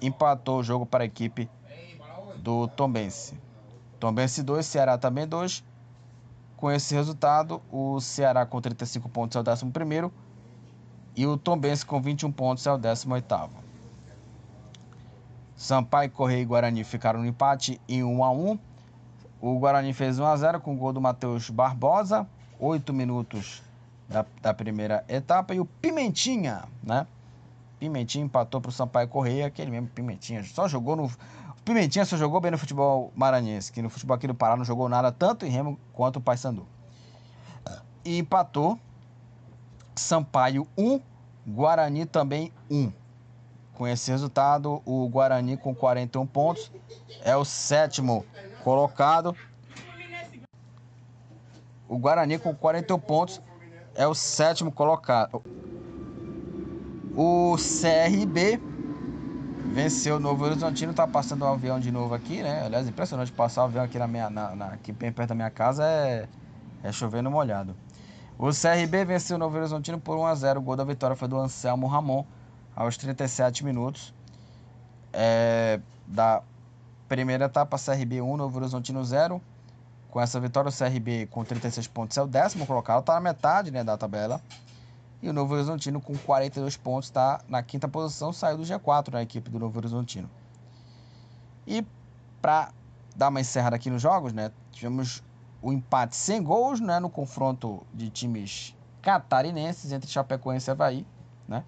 S1: empatou o jogo para a equipe do Tombense. Tombense 2, Ceará também 2. Com esse resultado, o Ceará com 35 pontos é o 11 e o Tombense com 21 pontos é o 18 Sampaio, Correia e Guarani ficaram no empate em 1 a 1 O Guarani fez 1 a 0 com o gol do Matheus Barbosa, 8 minutos da, da primeira etapa. E o Pimentinha, né? Pimentinha empatou para o Sampaio Correia, aquele mesmo Pimentinha, só jogou no Pimentinha só jogou bem no futebol maranhense, que no futebol aqui do Pará não jogou nada, tanto em Remo quanto o Paysandu. E empatou Sampaio 1, Guarani também 1. Com esse resultado, o Guarani com 41 pontos é o sétimo colocado. O Guarani com 41 pontos é o sétimo colocado. O CRB venceu o Novo Horizontino, tá passando um avião de novo aqui, né? Aliás, impressionante passar o avião aqui na minha, na, na, aqui bem perto da minha casa é, é chovendo molhado. O CRB venceu o Novo Horizontino por 1 a 0 O gol da vitória foi do Anselmo Ramon aos 37 minutos. É, da primeira etapa, CRB 1, Novo Horizontino 0. Com essa vitória, o CRB com 36 pontos é o décimo colocado, está na metade né, da tabela. E o Novo Horizontino, com 42 pontos, está na quinta posição, saiu do G4 na equipe do Novo Horizontino. E para dar uma encerrada aqui nos jogos, né, tivemos o empate sem gols né, no confronto de times catarinenses entre Chapecoense e Havaí. Né?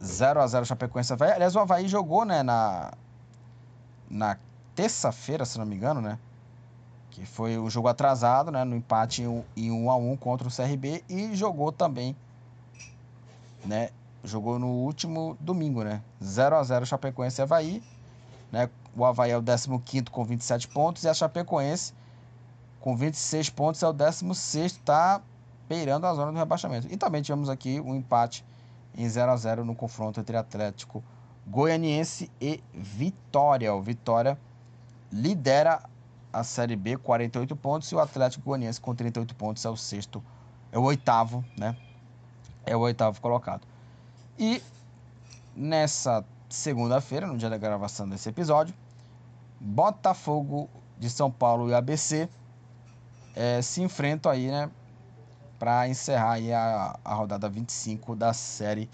S1: 0 a 0 Chapecoense e Havaí. Aliás, o Havaí jogou né, na, na terça-feira, se não me engano, né? Que foi o jogo atrasado, né? No empate em 1 a 1 contra o CRB e jogou também né? Jogou no último domingo, né? 0 a 0 Chapecoense e Havaí, né? O Havaí é o 15 com 27 pontos e a Chapecoense com 26 pontos é o 16 está beirando a zona do rebaixamento. E também tivemos aqui um empate em 0 a 0 no confronto entre Atlético Goianiense e Vitória. O Vitória lidera a Série B, 48 pontos, e o Atlético Goianiense com 38 pontos é o sexto, é o oitavo, né? é o oitavo colocado. E nessa segunda-feira, no dia da gravação desse episódio, Botafogo de São Paulo e ABC é, se enfrentam aí, né? Para encerrar aí a, a rodada 25 da Série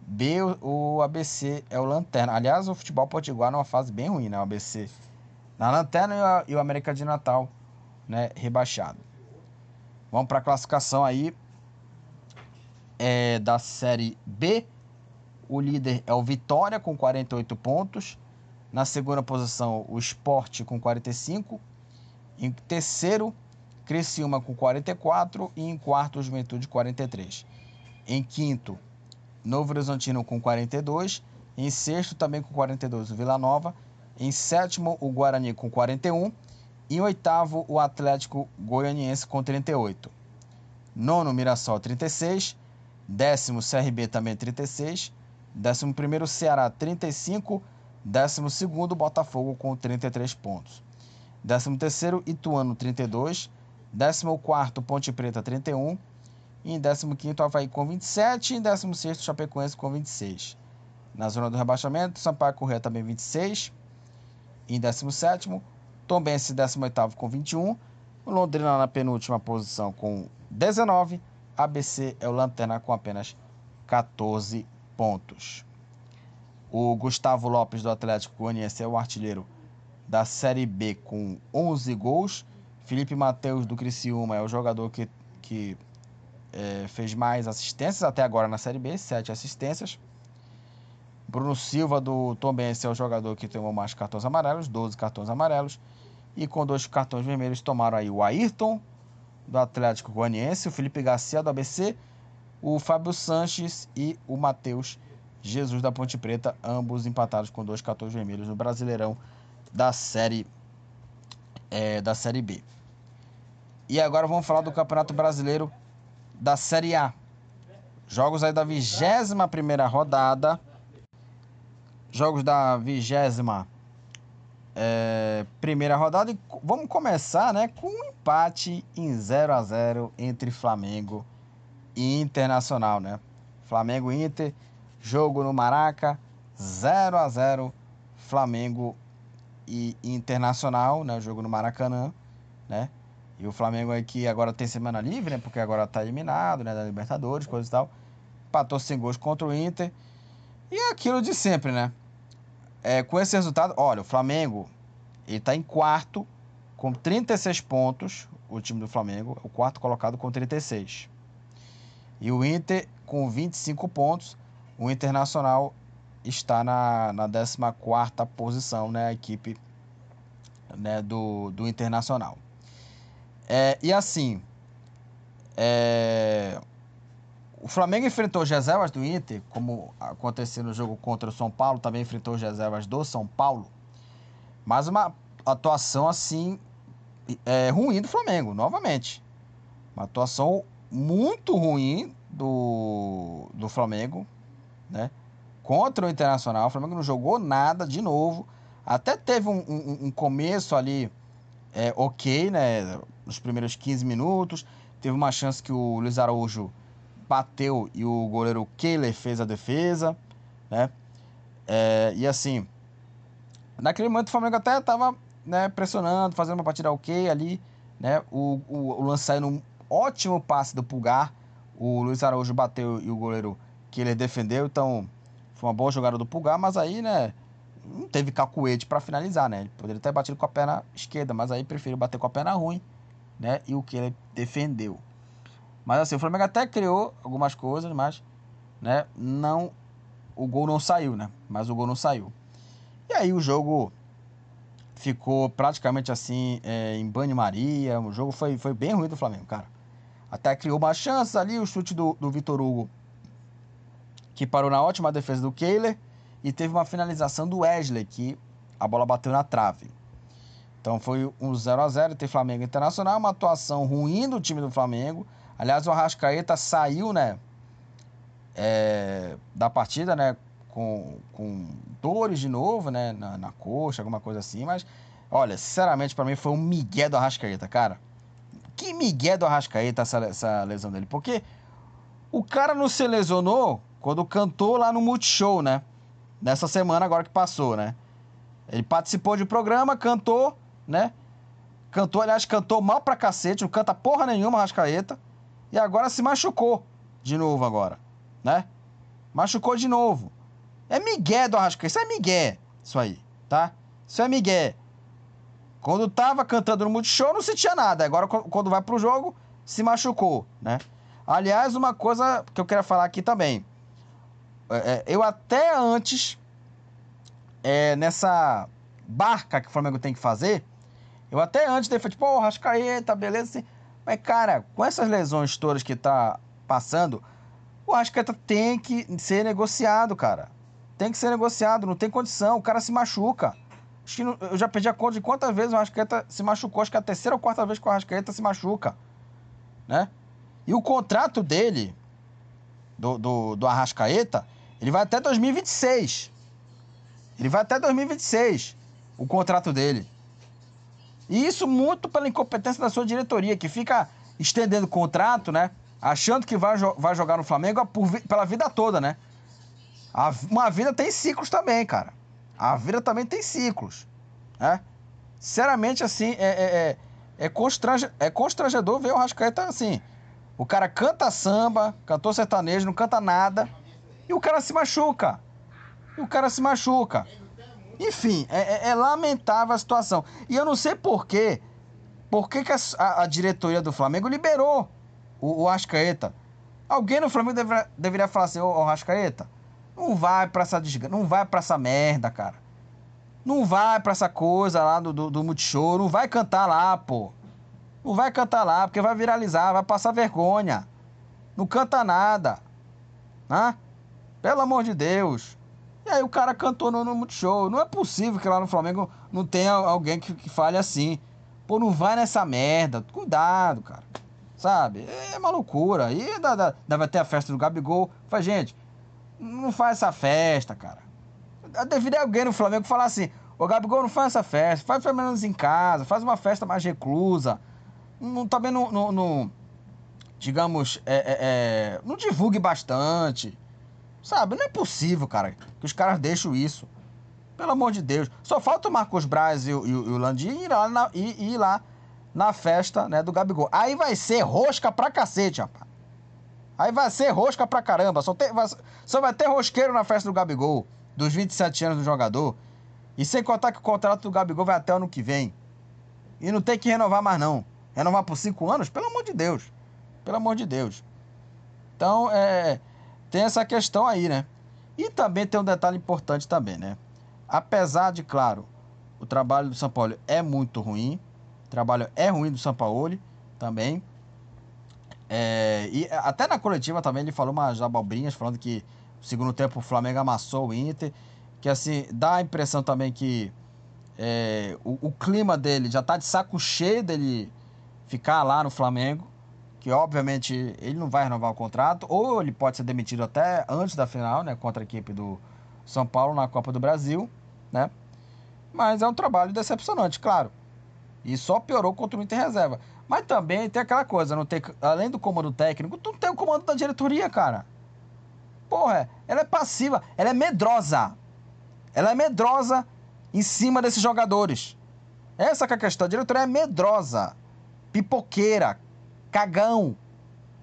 S1: B. O, o ABC é o Lanterna. Aliás, o futebol potiguar numa fase bem ruim, né? O ABC na Lanterna e, a, e o América de Natal, né? Rebaixado. Vamos para a classificação aí é, da Série B. O líder é o Vitória com 48 pontos. Na segunda posição, o Esporte com 45. Em terceiro, Criciúma com 44. E em quarto, Juventude 43. Em quinto, Novo Horizontino com 42. Em sexto, também com 42, o Vila Nova. Em sétimo, o Guarani com 41. E em oitavo, o Atlético Goianiense com 38. Nono, Mirassol 36. Décimo, CRB também 36. Décimo primeiro, Ceará 35. Décimo segundo, Botafogo com 33 pontos. Décimo terceiro, Ituano 32. Décimo quarto, Ponte Preta 31. E em décimo quinto, Havaí com 27. E em décimo sexto, Chapecoense com 26. Na zona do rebaixamento, Sampaio Corrêa também 26. E em décimo sétimo, Tombense 18 com 21. Londrina na penúltima posição com 19. ABC é o lanterna com apenas 14 pontos. O Gustavo Lopes do Atlético Goianiense é o artilheiro da Série B com 11 gols. Felipe Mateus do Criciúma é o jogador que, que é, fez mais assistências até agora na Série B, 7 assistências. Bruno Silva do Tombense é o jogador que tomou mais cartões amarelos, 12 cartões amarelos. E com dois cartões vermelhos tomaram aí o Ayrton do Atlético Goianiense, o Felipe Garcia do ABC, o Fábio Sanches e o Matheus Jesus da Ponte Preta, ambos empatados com dois cartões vermelhos no Brasileirão da Série é, da Série B. E agora vamos falar do Campeonato Brasileiro da Série A. Jogos aí da 21 primeira rodada. Jogos da 20 é, primeira rodada. E vamos começar né, com um empate em 0 a 0 entre Flamengo e Internacional. Né? Flamengo e Inter, jogo no Maraca, 0 a 0 Flamengo e Internacional, né? jogo no Maracanã. Né? E o Flamengo aí que agora tem semana livre, né? Porque agora tá eliminado, né? Da Libertadores, coisa e tal. Empatou sem gols contra o Inter. E é aquilo de sempre, né? É, com esse resultado, olha, o Flamengo, ele tá em quarto, com 36 pontos, o time do Flamengo, o quarto colocado com 36. E o Inter com 25 pontos, o Internacional está na, na 14 posição, né? A equipe né, do, do Internacional. É, e assim, é, o Flamengo enfrentou as reservas do Inter, como aconteceu no jogo contra o São Paulo, também enfrentou as reservas do São Paulo. Mas uma atuação assim é, ruim do Flamengo, novamente. Uma atuação muito ruim do, do Flamengo, né? Contra o Internacional. O Flamengo não jogou nada de novo. Até teve um, um, um começo ali é, ok, né? Nos primeiros 15 minutos. Teve uma chance que o Luiz Araújo bateu e o goleiro Kehler fez a defesa, né? É, e assim, naquele momento o Flamengo até estava né, pressionando, fazendo uma partida ok ali, né? O, o, o lance saiu num ótimo passe do Pulgar. O Luiz Araújo bateu e o goleiro Kehler defendeu, então foi uma boa jogada do Pulgar, mas aí, né? Não teve cacuete para finalizar, né? Ele poderia ter batido com a perna esquerda, mas aí preferiu bater com a perna ruim, né? E o que ele defendeu. Mas assim, o Flamengo até criou algumas coisas, mas, né? Não, o gol não saiu, né? Mas o gol não saiu. E aí o jogo ficou praticamente assim é, em banho-maria. O jogo foi, foi bem ruim do Flamengo, cara. Até criou uma chance ali, o chute do, do Vitor Hugo, que parou na ótima defesa do Kehler e teve uma finalização do Wesley, que a bola bateu na trave. Então foi um 0 a 0 tem Flamengo Internacional, uma atuação ruim do time do Flamengo. Aliás, o Arrascaeta saiu, né, é, da partida, né, com, com dores de novo, né, na, na coxa, alguma coisa assim, mas olha, sinceramente para mim foi um migué do Arrascaeta, cara. Que migué do Arrascaeta essa, essa lesão dele, porque o cara não se lesionou quando cantou lá no Multishow, né? Nessa semana agora que passou, né? Ele participou de programa, cantou, né? Cantou, aliás, cantou mal pra cacete, não canta porra nenhuma, Rascaeta. E agora se machucou de novo agora, né? Machucou de novo. É migué do Arrascaeta, isso é migué, isso aí, tá? Isso é migué. Quando tava cantando no Multishow não sentia nada, agora quando vai pro jogo se machucou, né? Aliás, uma coisa que eu quero falar aqui também. É, é, eu até antes, é, nessa barca que o Flamengo tem que fazer, eu até antes de tipo, pô, Rascaeta, beleza, assim. Mas, cara, com essas lesões todas que tá passando, o Rascaeta tem que ser negociado, cara. Tem que ser negociado, não tem condição, o cara se machuca. Acho que não, eu já perdi a conta de quantas vezes o Rascaeta se machucou, acho que é a terceira ou quarta vez que o Rascaeta se machuca, né? E o contrato dele, do, do, do Arrascaeta, ele vai até 2026. Ele vai até 2026, o contrato dele. E isso muito pela incompetência da sua diretoria, que fica estendendo o contrato, né? Achando que vai, vai jogar no Flamengo por, pela vida toda, né? A, uma vida tem ciclos também, cara. A vida também tem ciclos, né? Sinceramente, assim, é, é, é, é, constrange, é constrangedor ver o Rascaeta assim. O cara canta samba, cantor sertanejo, não canta nada. E o cara se machuca. E o cara se machuca. Enfim, é, é, é lamentável a situação. E eu não sei porquê. Por que, que a, a, diretoria do Flamengo liberou o, o Ascaeta? Alguém no Flamengo deveria, deveria falar assim, ô, ô Ascaeta, não vai pra essa desgraça, não vai pra essa merda, cara. Não vai pra essa coisa lá do, do, do Multishow, não vai cantar lá, pô. Não vai cantar lá, porque vai viralizar, vai passar vergonha. Não canta nada. Né? Pelo amor de Deus. E aí o cara cantou no, no Multishow. Não é possível que lá no Flamengo não tenha alguém que, que fale assim. Pô, não vai nessa merda. Cuidado, cara. Sabe? É uma loucura. E da, deve ter a festa do Gabigol. Faz, gente, não faz essa festa, cara. Deveria alguém no Flamengo falar assim: Ô Gabigol, não faz essa festa. Faz pelo menos em casa. Faz uma festa mais reclusa. Não, também não, não, não digamos, é, é, é, não divulgue bastante. Sabe? Não é possível, cara, que os caras deixam isso. Pelo amor de Deus. Só falta o Marcos Braz e o, e o Landim ir lá, na, ir, ir lá na festa né, do Gabigol. Aí vai ser rosca pra cacete, rapaz. Aí vai ser rosca pra caramba. Só, vai, só vai ter rosqueiro na festa do Gabigol, dos 27 anos do jogador. E sem contar que o contrato do Gabigol vai até o ano que vem. E não tem que renovar mais, não. Renovar por cinco anos? Pelo amor de Deus. Pelo amor de Deus. Então, é, tem essa questão aí, né? E também tem um detalhe importante também, né? Apesar de, claro, o trabalho do São Paulo é muito ruim, o trabalho é ruim do São Paulo também. É, e até na coletiva também ele falou umas abobrinhas, falando que no segundo tempo o Flamengo amassou o Inter. Que assim, dá a impressão também que é, o, o, clima dele já tá de saco cheio dele ficar lá no Flamengo. Que obviamente ele não vai renovar o contrato, ou ele pode ser demitido até antes da final, né? Contra a equipe do São Paulo na Copa do Brasil, né? Mas é um trabalho decepcionante, claro. E só piorou contra o Inter Reserva. Mas também tem aquela coisa, não tem, além do comando técnico, tu não tem o comando da diretoria, cara. Porra, ela é passiva, ela é medrosa. Ela é medrosa em cima desses jogadores. Essa é a questão. A diretoria é medrosa, pipoqueira, cagão.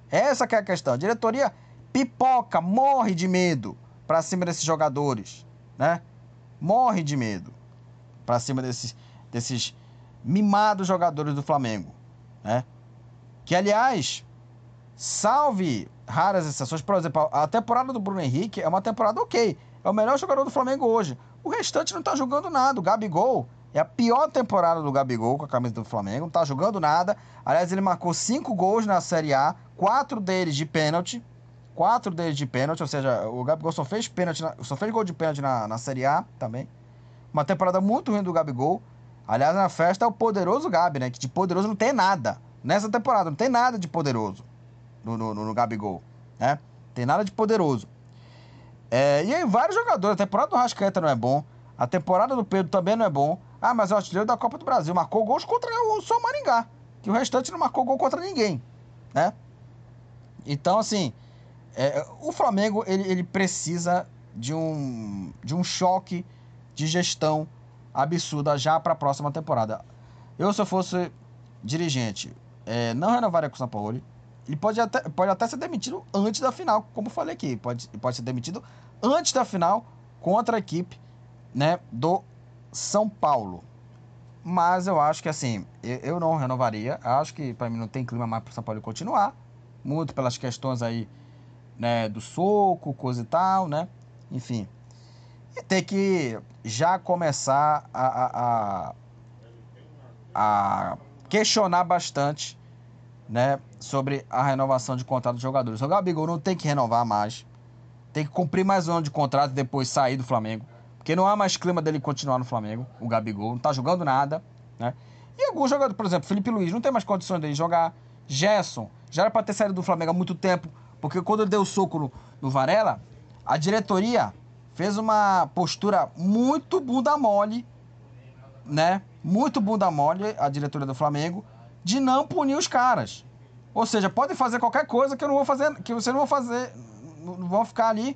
S1: Essa é a questão. A diretoria pipoca, morre de medo para cima desses jogadores, né? Morre de medo para cima desses, desses mimados jogadores do Flamengo, né? Que, aliás, salve raras exceções, por exemplo, a temporada do Bruno Henrique é uma temporada ok. É o melhor jogador do Flamengo hoje. O restante não tá jogando nada. O Gabigol é a pior temporada do Gabigol com a camisa do Flamengo. Não tá jogando nada. Aliás, ele marcou cinco gols na Série A, quatro deles de pênalti. Quatro deles de pênalti, ou seja, o Gabigol só fez pênalti, na, só fez gol de pênalti na, na Série A também. Uma temporada muito ruim do Gabigol. Aliás, na festa é o poderoso Gabi, né? Que de poderoso não tem nada. Nessa temporada não tem nada de poderoso no, no, no, Gabigol, né? Tem nada de poderoso. É, e aí, vários jogadores. A temporada do Rascaeta não é bom. A temporada do Pedro também não é bom. Ah, mas é o artilheiro da Copa do Brasil. Marcou gols contra o São Maringá. Que o restante não marcou gol contra ninguém. Né? Então, assim, é, o Flamengo ele, ele precisa de um, de um choque de gestão absurda já para a próxima temporada. Eu, se eu fosse dirigente, é, não renovaria com o São Paulo. Ele pode até, pode até ser demitido antes da final, como falei aqui. Pode, pode ser demitido antes da final contra a equipe né, do São Paulo. Mas eu acho que assim, eu, não renovaria. Acho que para mim não tem clima mais para São Paulo continuar. Muito pelas questões aí né, do soco, coisa e tal, né? Enfim. E ter que já começar a, a, a, a questionar bastante né, sobre a renovação de contrato dos jogadores. O Gabigol não tem que renovar mais. Tem que cumprir mais um ano de contrato e depois sair do Flamengo. Porque não há mais clima dele continuar no Flamengo, o Gabigol. Não tá jogando nada, né? E alguns jogadores, por exemplo, Felipe Luiz, não tem mais condições dele jogar. Gerson, já era para ter saído do Flamengo há muito tempo. Porque quando ele deu o soco no, no Varela, a diretoria fez uma postura muito bunda mole, né? Muito bunda mole, a diretoria do Flamengo de não punir os caras. Ou seja, podem fazer qualquer coisa que eu não vou fazer, que vocês não vão fazer, vão ficar ali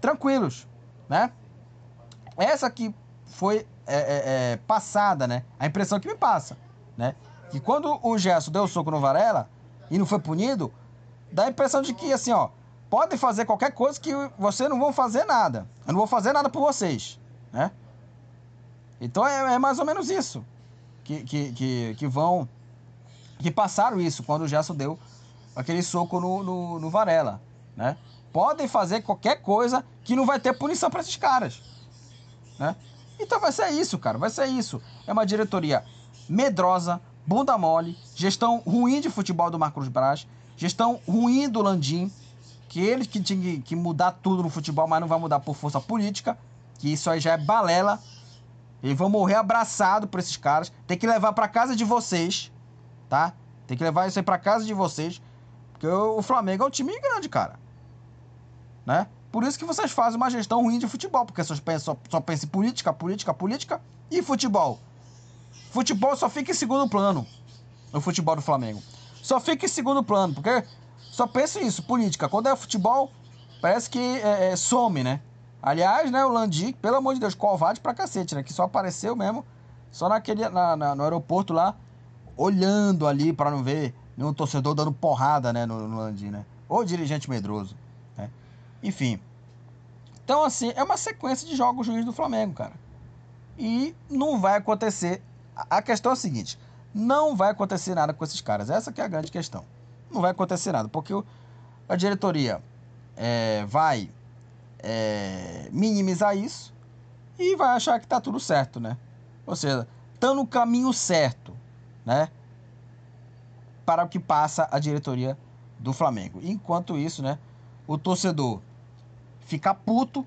S1: tranquilos, né? Essa que foi é, é, é, passada, né? A impressão que me passa, né? Que quando o Gerson deu o soco no Varela e não foi punido, dá a impressão de que assim, ó, podem fazer qualquer coisa que vocês não vão fazer nada. Eu não vou fazer nada por vocês, né? Então é, é mais ou menos isso que, que, que, que vão que passaram isso quando o Gerson deu aquele soco no, no, no Varela, né? Podem fazer qualquer coisa que não vai ter punição para esses caras, né? Então vai ser isso, cara, vai ser isso. É uma diretoria medrosa, bunda mole, gestão ruim de futebol do Marcos Braz, gestão ruim do Landim, que ele que tinha que mudar tudo no futebol, mas não vai mudar por força política, que isso aí já é balela. Eles vão morrer abraçado por esses caras. Tem que levar para casa de vocês tá? Tem que levar isso aí pra casa de vocês. Porque o Flamengo é um time grande, cara. Né? Por isso que vocês fazem uma gestão ruim de futebol. Porque só pensam, só, só em política, política, política e futebol. Futebol só fica em segundo plano. No futebol do Flamengo. Só fica em segundo plano. Porque só pensa isso, política. Quando é futebol, parece que é, é, some, né? Aliás, né, o Landi, pelo amor de Deus, covarde pra cacete, né? Que só apareceu mesmo, só naquele, na, na, no aeroporto lá, olhando ali para não ver nenhum torcedor dando porrada né, no, no Landim, né? Ou dirigente medroso. Enfim. Então, assim, é uma sequência de jogos ruins do Flamengo, cara. E não vai acontecer. A questão é a seguinte: não vai acontecer nada com esses caras. Essa que é a grande questão. Não vai acontecer nada, porque a diretoria é, vai é, minimizar isso e vai achar que tá tudo certo, né? Ou seja, estão no caminho certo, né? Para o que passa a diretoria do Flamengo. Enquanto isso, né? O torcedor fica puto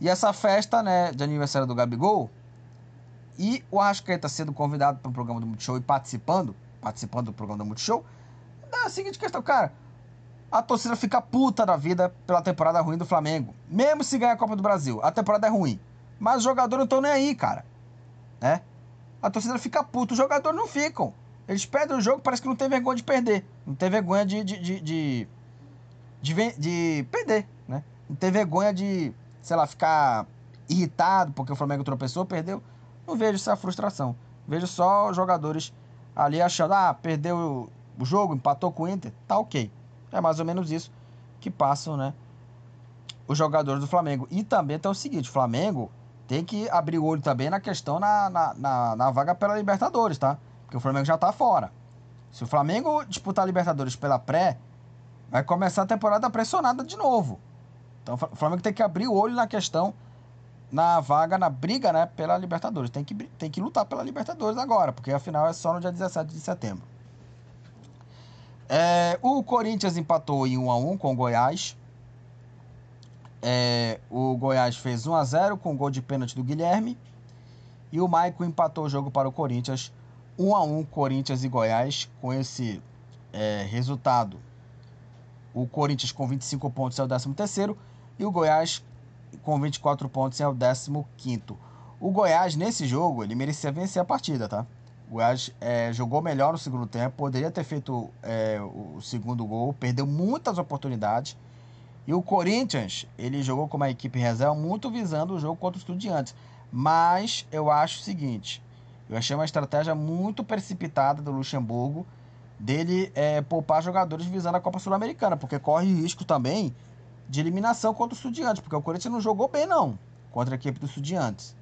S1: e essa festa, né, de aniversário do Gabigol e o Arrascaeta sendo convidado para o programa do Multishow e participando, participando do programa do Multishow, dá a seguinte questão, cara, a torcida fica puta da vida pela temporada ruim do Flamengo. Mesmo se ganhar a Copa do Brasil, a temporada é ruim. Mas os jogadores não estão nem aí, cara. Né? A torcida fica puta, os jogadores não ficam. Eles perdem o jogo, parece que não tem vergonha de perder. Não tem vergonha de. de, de, de, de, de perder? Não tem vergonha de, sei lá, ficar irritado porque o Flamengo tropeçou, perdeu. Não vejo essa frustração. Vejo só os jogadores ali achando, ah, perdeu o jogo, empatou com o Inter, tá ok. É mais ou menos isso que passam, né? Os jogadores do Flamengo. E também tem o seguinte: o Flamengo tem que abrir o olho também na questão na, na, na, na vaga pela Libertadores, tá? Porque o Flamengo já tá fora. Se o Flamengo disputar a Libertadores pela pré, vai começar a temporada pressionada de novo. Então o Flamengo tem que abrir o olho na questão, na vaga, na briga, né, pela Libertadores. Tem que, tem que lutar pela Libertadores agora, porque afinal é só no dia 17 de setembro. É, o Corinthians empatou em 1 a 1 com o Goiás. É, o Goiás fez 1 a 0 com gol de pênalti do Guilherme. E o Maicon empatou o jogo para o Corinthians 1 a 1 Corinthians e Goiás com esse é, resultado. O Corinthians com 25 pontos é o 13 terceiro e o Goiás com 24 pontos é o 15 quinto. O Goiás nesse jogo ele merecia vencer a partida, tá? O Goiás é, jogou melhor no segundo tempo, poderia ter feito é, o segundo gol, perdeu muitas oportunidades. E o Corinthians, ele jogou com uma equipe reserva muito visando o jogo contra os Estudiantes. Mas eu acho o seguinte, eu achei uma estratégia muito precipitada do Luxemburgo dele é, poupar jogadores visando a Copa Sul-Americana, porque corre risco também de eliminação contra os Estudiantes, porque o Corinthians não jogou bem não contra a equipe dos Estudiantes.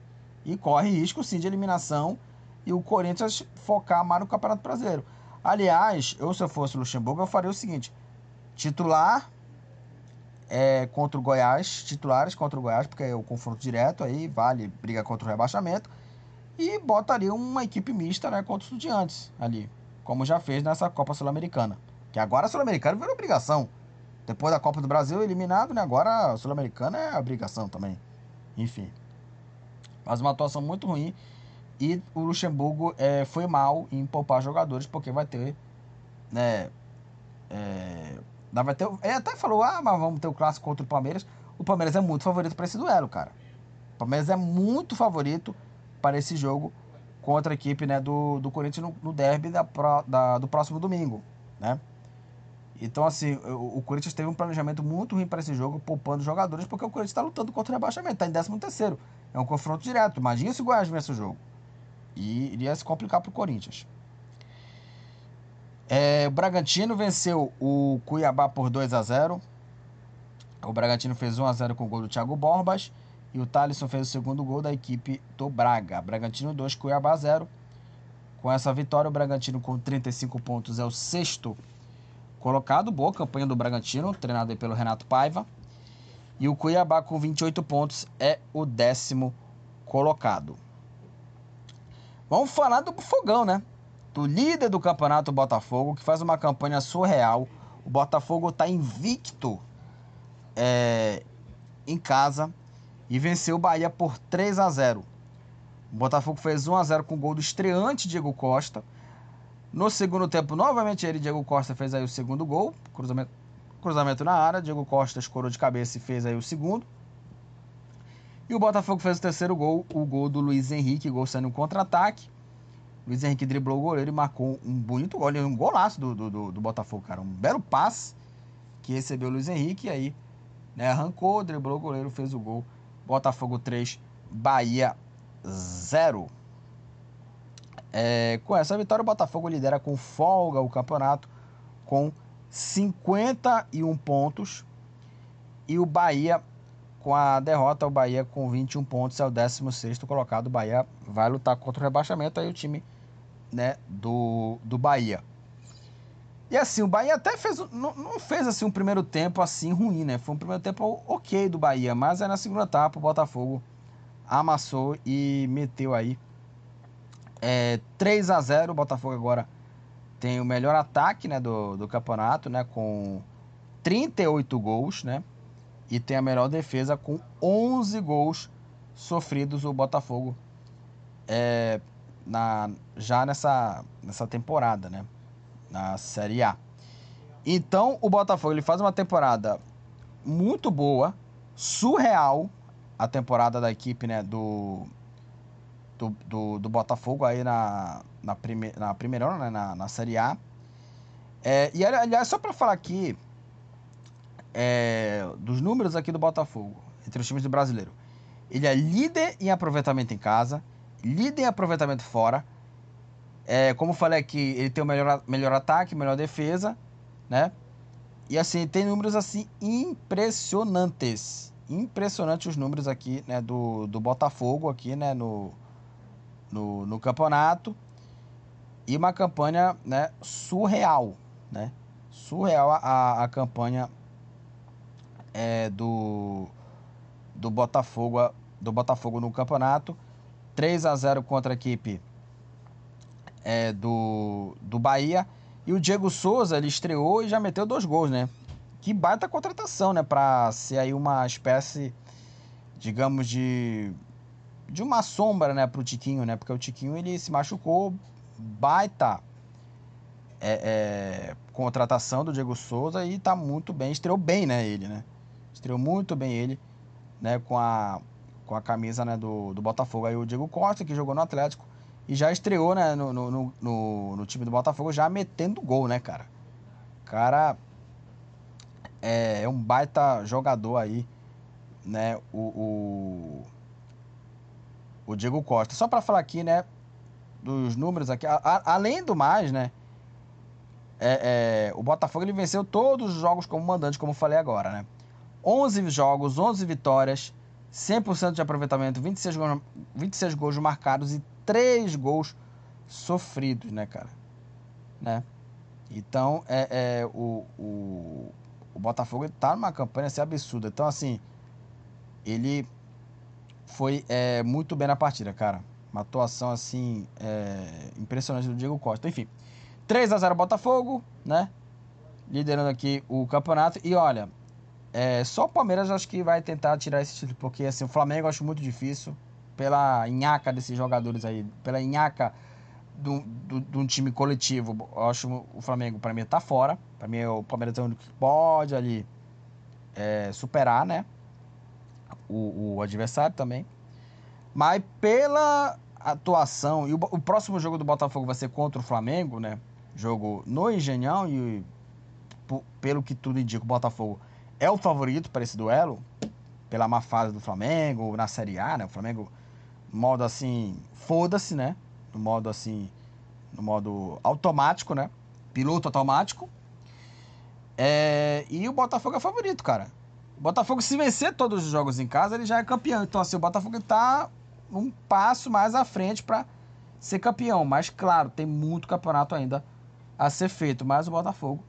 S1: E corre risco sim de eliminação e o Corinthians focar mais no Campeonato Brasileiro. Aliás, eu se eu fosse o Luxemburgo, eu faria o seguinte: titular é, contra o Goiás, titulares contra o Goiás, porque é o confronto direto aí, vale briga contra o rebaixamento, e botaria uma equipe mista né, contra os estudiantes ali, como já fez nessa Copa Sul-Americana. Que agora a Sul-Americana virou obrigação. Depois da Copa do Brasil eliminado, né? Agora a Sul-Americana é obrigação também. Enfim. Mas uma atuação muito ruim e o Luxemburgo é, foi mal em poupar jogadores, porque vai ter. Né, é, vai ter ele até falou: ah, mas vamos ter o clássico contra o Palmeiras. O Palmeiras é muito favorito para esse duelo, cara. O Palmeiras é muito favorito para esse jogo contra a equipe né, do, do Corinthians no, no derby da, da, do próximo domingo. Né? Então, assim, o, Corinthians teve um planejamento muito ruim para esse jogo, poupando jogadores, porque o Corinthians está lutando contra o rebaixamento, está em 13 terceiro. É um confronto direto. Imagina se o Goiás vence o jogo. E iria se complicar para o Corinthians. É, o Bragantino venceu o Cuiabá por 2 a 0 O Bragantino fez 1 a 0 com o gol do Thiago Borbas. E o Thalisson fez o segundo gol da equipe do Braga. Bragantino 2, Cuiabá 0. Com essa vitória, o Bragantino com 35 pontos é o sexto colocado. Boa campanha do Bragantino, treinado pelo Renato Paiva. E o Cuiabá com 28 pontos é o décimo colocado. Vamos falar do Fogão, né? Do líder do campeonato Botafogo, que faz uma campanha surreal. O Botafogo está invicto é, em casa e venceu o Bahia por 3 a 0. O Botafogo fez 1 a 0 com o gol do estreante Diego Costa. No segundo tempo, novamente ele, Diego Costa, fez aí o segundo gol. Cruzamento, cruzamento na área. Diego Costa escorou de cabeça e fez aí o segundo. E o Botafogo fez o terceiro gol, o gol do Luiz Henrique, gol saindo um contra-ataque. Luiz Henrique driblou o goleiro e marcou um bonito gol, um golaço do, do, do, Botafogo, cara. Um belo passe que recebeu o Luiz Henrique e aí né, arrancou, driblou o goleiro, fez o gol. Botafogo 3, Bahia 0. É, com essa vitória, o Botafogo lidera com folga o campeonato com 51 pontos. E o Bahia, com a derrota, o Bahia com 21 pontos é o 16 colocado. O Bahia vai lutar contra o rebaixamento. Aí o time né, do, do Bahia. E assim, o Bahia até fez. Não, não, fez assim um primeiro tempo assim ruim, né? Foi um primeiro tempo ok do Bahia. Mas aí na segunda etapa o Botafogo amassou e meteu aí é, 3 a 0 O Botafogo agora tem o melhor ataque né, do, do campeonato, né? Com 38 gols, né? E tem a melhor defesa com 11 gols sofridos o Botafogo é, na, já nessa, nessa temporada, né? Na Série A. Então, o Botafogo ele faz uma temporada muito boa, surreal, a temporada da equipe, né? Do, do, do, do Botafogo aí na, na, prime, na primeira, né? Na, na Série A. É, e, aliás, só para falar aqui é, dos números aqui do Botafogo, entre os times do brasileiro. Ele é líder em aproveitamento em casa, líder em aproveitamento fora. É, como falei aqui, ele tem o melhor, melhor ataque, melhor defesa, né? E assim, tem números assim impressionantes. Impressionantes os números aqui, né, do, do Botafogo aqui, né, no, no, no campeonato. E uma campanha, né, surreal, né? Surreal a, a campanha é, do, do Botafogo do Botafogo no campeonato. 3 a 0 contra a equipe é, do, do Bahia. E o Diego Souza, ele estreou e já meteu dois gols, né? Que baita contratação, né? Pra ser aí uma espécie, digamos, de de uma sombra, né, pro Tiquinho, né? Porque o Tiquinho, ele se machucou, baita é, é, contratação do Diego Souza e tá muito bem, estreou bem, né, ele, né? Estreou muito bem ele, né, com a com a camisa né, do, do Botafogo. Aí o Diego Costa, que jogou no Atlético, e já estreou né, no, no, no, no time do Botafogo, já metendo gol, né, cara? Cara é, é um baita jogador aí, né? O, o, o Diego Costa. Só para falar aqui, né? Dos números aqui. A, a, além do mais, né? É, é, o Botafogo ele venceu todos os jogos como mandante, como falei agora, né? 11 jogos, 11 vitórias, 100% de aproveitamento, 26 gols, 26 gols marcados e 3 gols sofridos, né, cara? Né? Então, é, é o, o, o Botafogo tá numa campanha assim, absurda. Então, assim, ele foi é, muito bem na partida, cara. Uma atuação, assim, é, impressionante do Diego Costa. Enfim, 3 a 0 Botafogo, né? Liderando aqui o campeonato. E olha, é, só o Palmeiras acho que vai tentar tirar esse título, porque assim, o Flamengo eu acho muito difícil. Pela nhaca desses jogadores aí, pela nhaca de um time coletivo, eu acho o Flamengo, para mim, tá fora. Para mim, o Palmeiras é o único que pode ali é, superar, né? O, o, adversário também. Mas pela atuação, e o, o próximo jogo do Botafogo vai ser contra o Flamengo, né? Jogo no Engenhão, e pelo que tudo indica, o Botafogo é o favorito para esse duelo, pela má fase do Flamengo, na Série A, né? O Flamengo, modo assim, foda-se, né? No modo assim, no modo automático, né? Piloto automático. É... E o Botafogo é favorito, cara. O Botafogo, se vencer todos os jogos em casa, ele já é campeão. Então, assim, o Botafogo tá um passo mais à frente para ser campeão. Mas, claro, tem muito campeonato ainda a ser feito. Mas o Botafogo,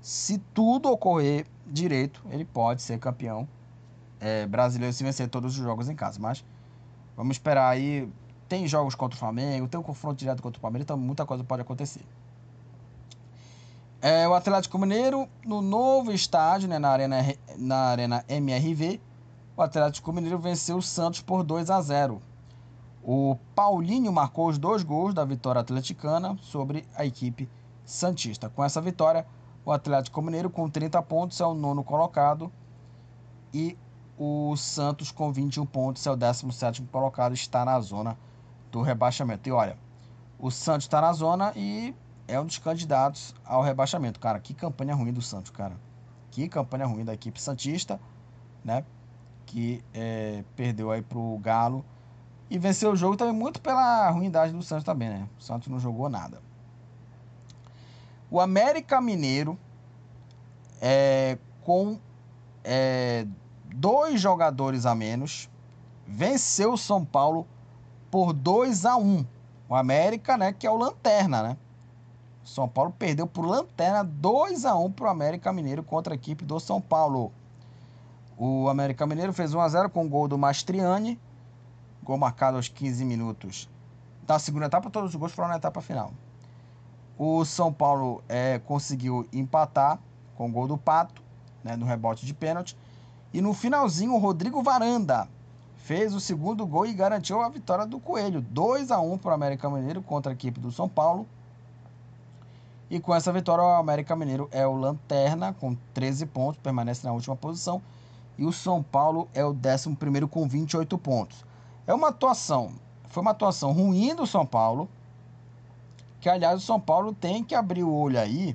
S1: se tudo ocorrer direito, ele pode ser campeão é, brasileiro se vencer todos os jogos em casa. Mas vamos esperar aí. Tem jogos contra o Flamengo, tem um confronto direto contra o Palmeiras, então muita coisa pode acontecer. É, o Atlético Mineiro, no novo estádio, né, na, arena, na Arena MRV, o Atlético Mineiro venceu o Santos por 2 a 0. O Paulinho marcou os dois gols da vitória atleticana sobre a equipe Santista. Com essa vitória, o Atlético Mineiro, com 30 pontos, é o nono colocado. E o Santos, com 21 pontos, é o 17 colocado, está na zona do rebaixamento. E olha, o Santos está na zona e é um dos candidatos ao rebaixamento. Cara, que campanha ruim do Santos, cara. Que campanha ruim da equipe Santista, né? Que é, perdeu aí pro Galo. E venceu o jogo também muito pela ruindade do Santos também, né? O Santos não jogou nada. O América Mineiro, é, com é, dois jogadores a menos, venceu o São Paulo por 2 a 1 O América, né, que é o Lanterna, né? São Paulo perdeu por Lanterna 2 a 1 para o América Mineiro contra a equipe do São Paulo. O América Mineiro fez 1 a 0 com o gol do Mastriani, gol marcado aos 15 minutos da segunda etapa, todos os gols foram na etapa final. O São Paulo é, conseguiu empatar com o gol do Pato, né, no rebote de pênalti. E no finalzinho, o Rodrigo Varanda fez o segundo gol e garantiu a vitória do Coelho. 2 a 1 para o América Mineiro contra a equipe do São Paulo. E com essa vitória, o América Mineiro é o lanterna com 13 pontos, permanece na última posição. E o São Paulo é o 11 com 28 pontos. É uma atuação, foi uma atuação ruim do São Paulo. Que aliás o São Paulo tem que abrir o olho aí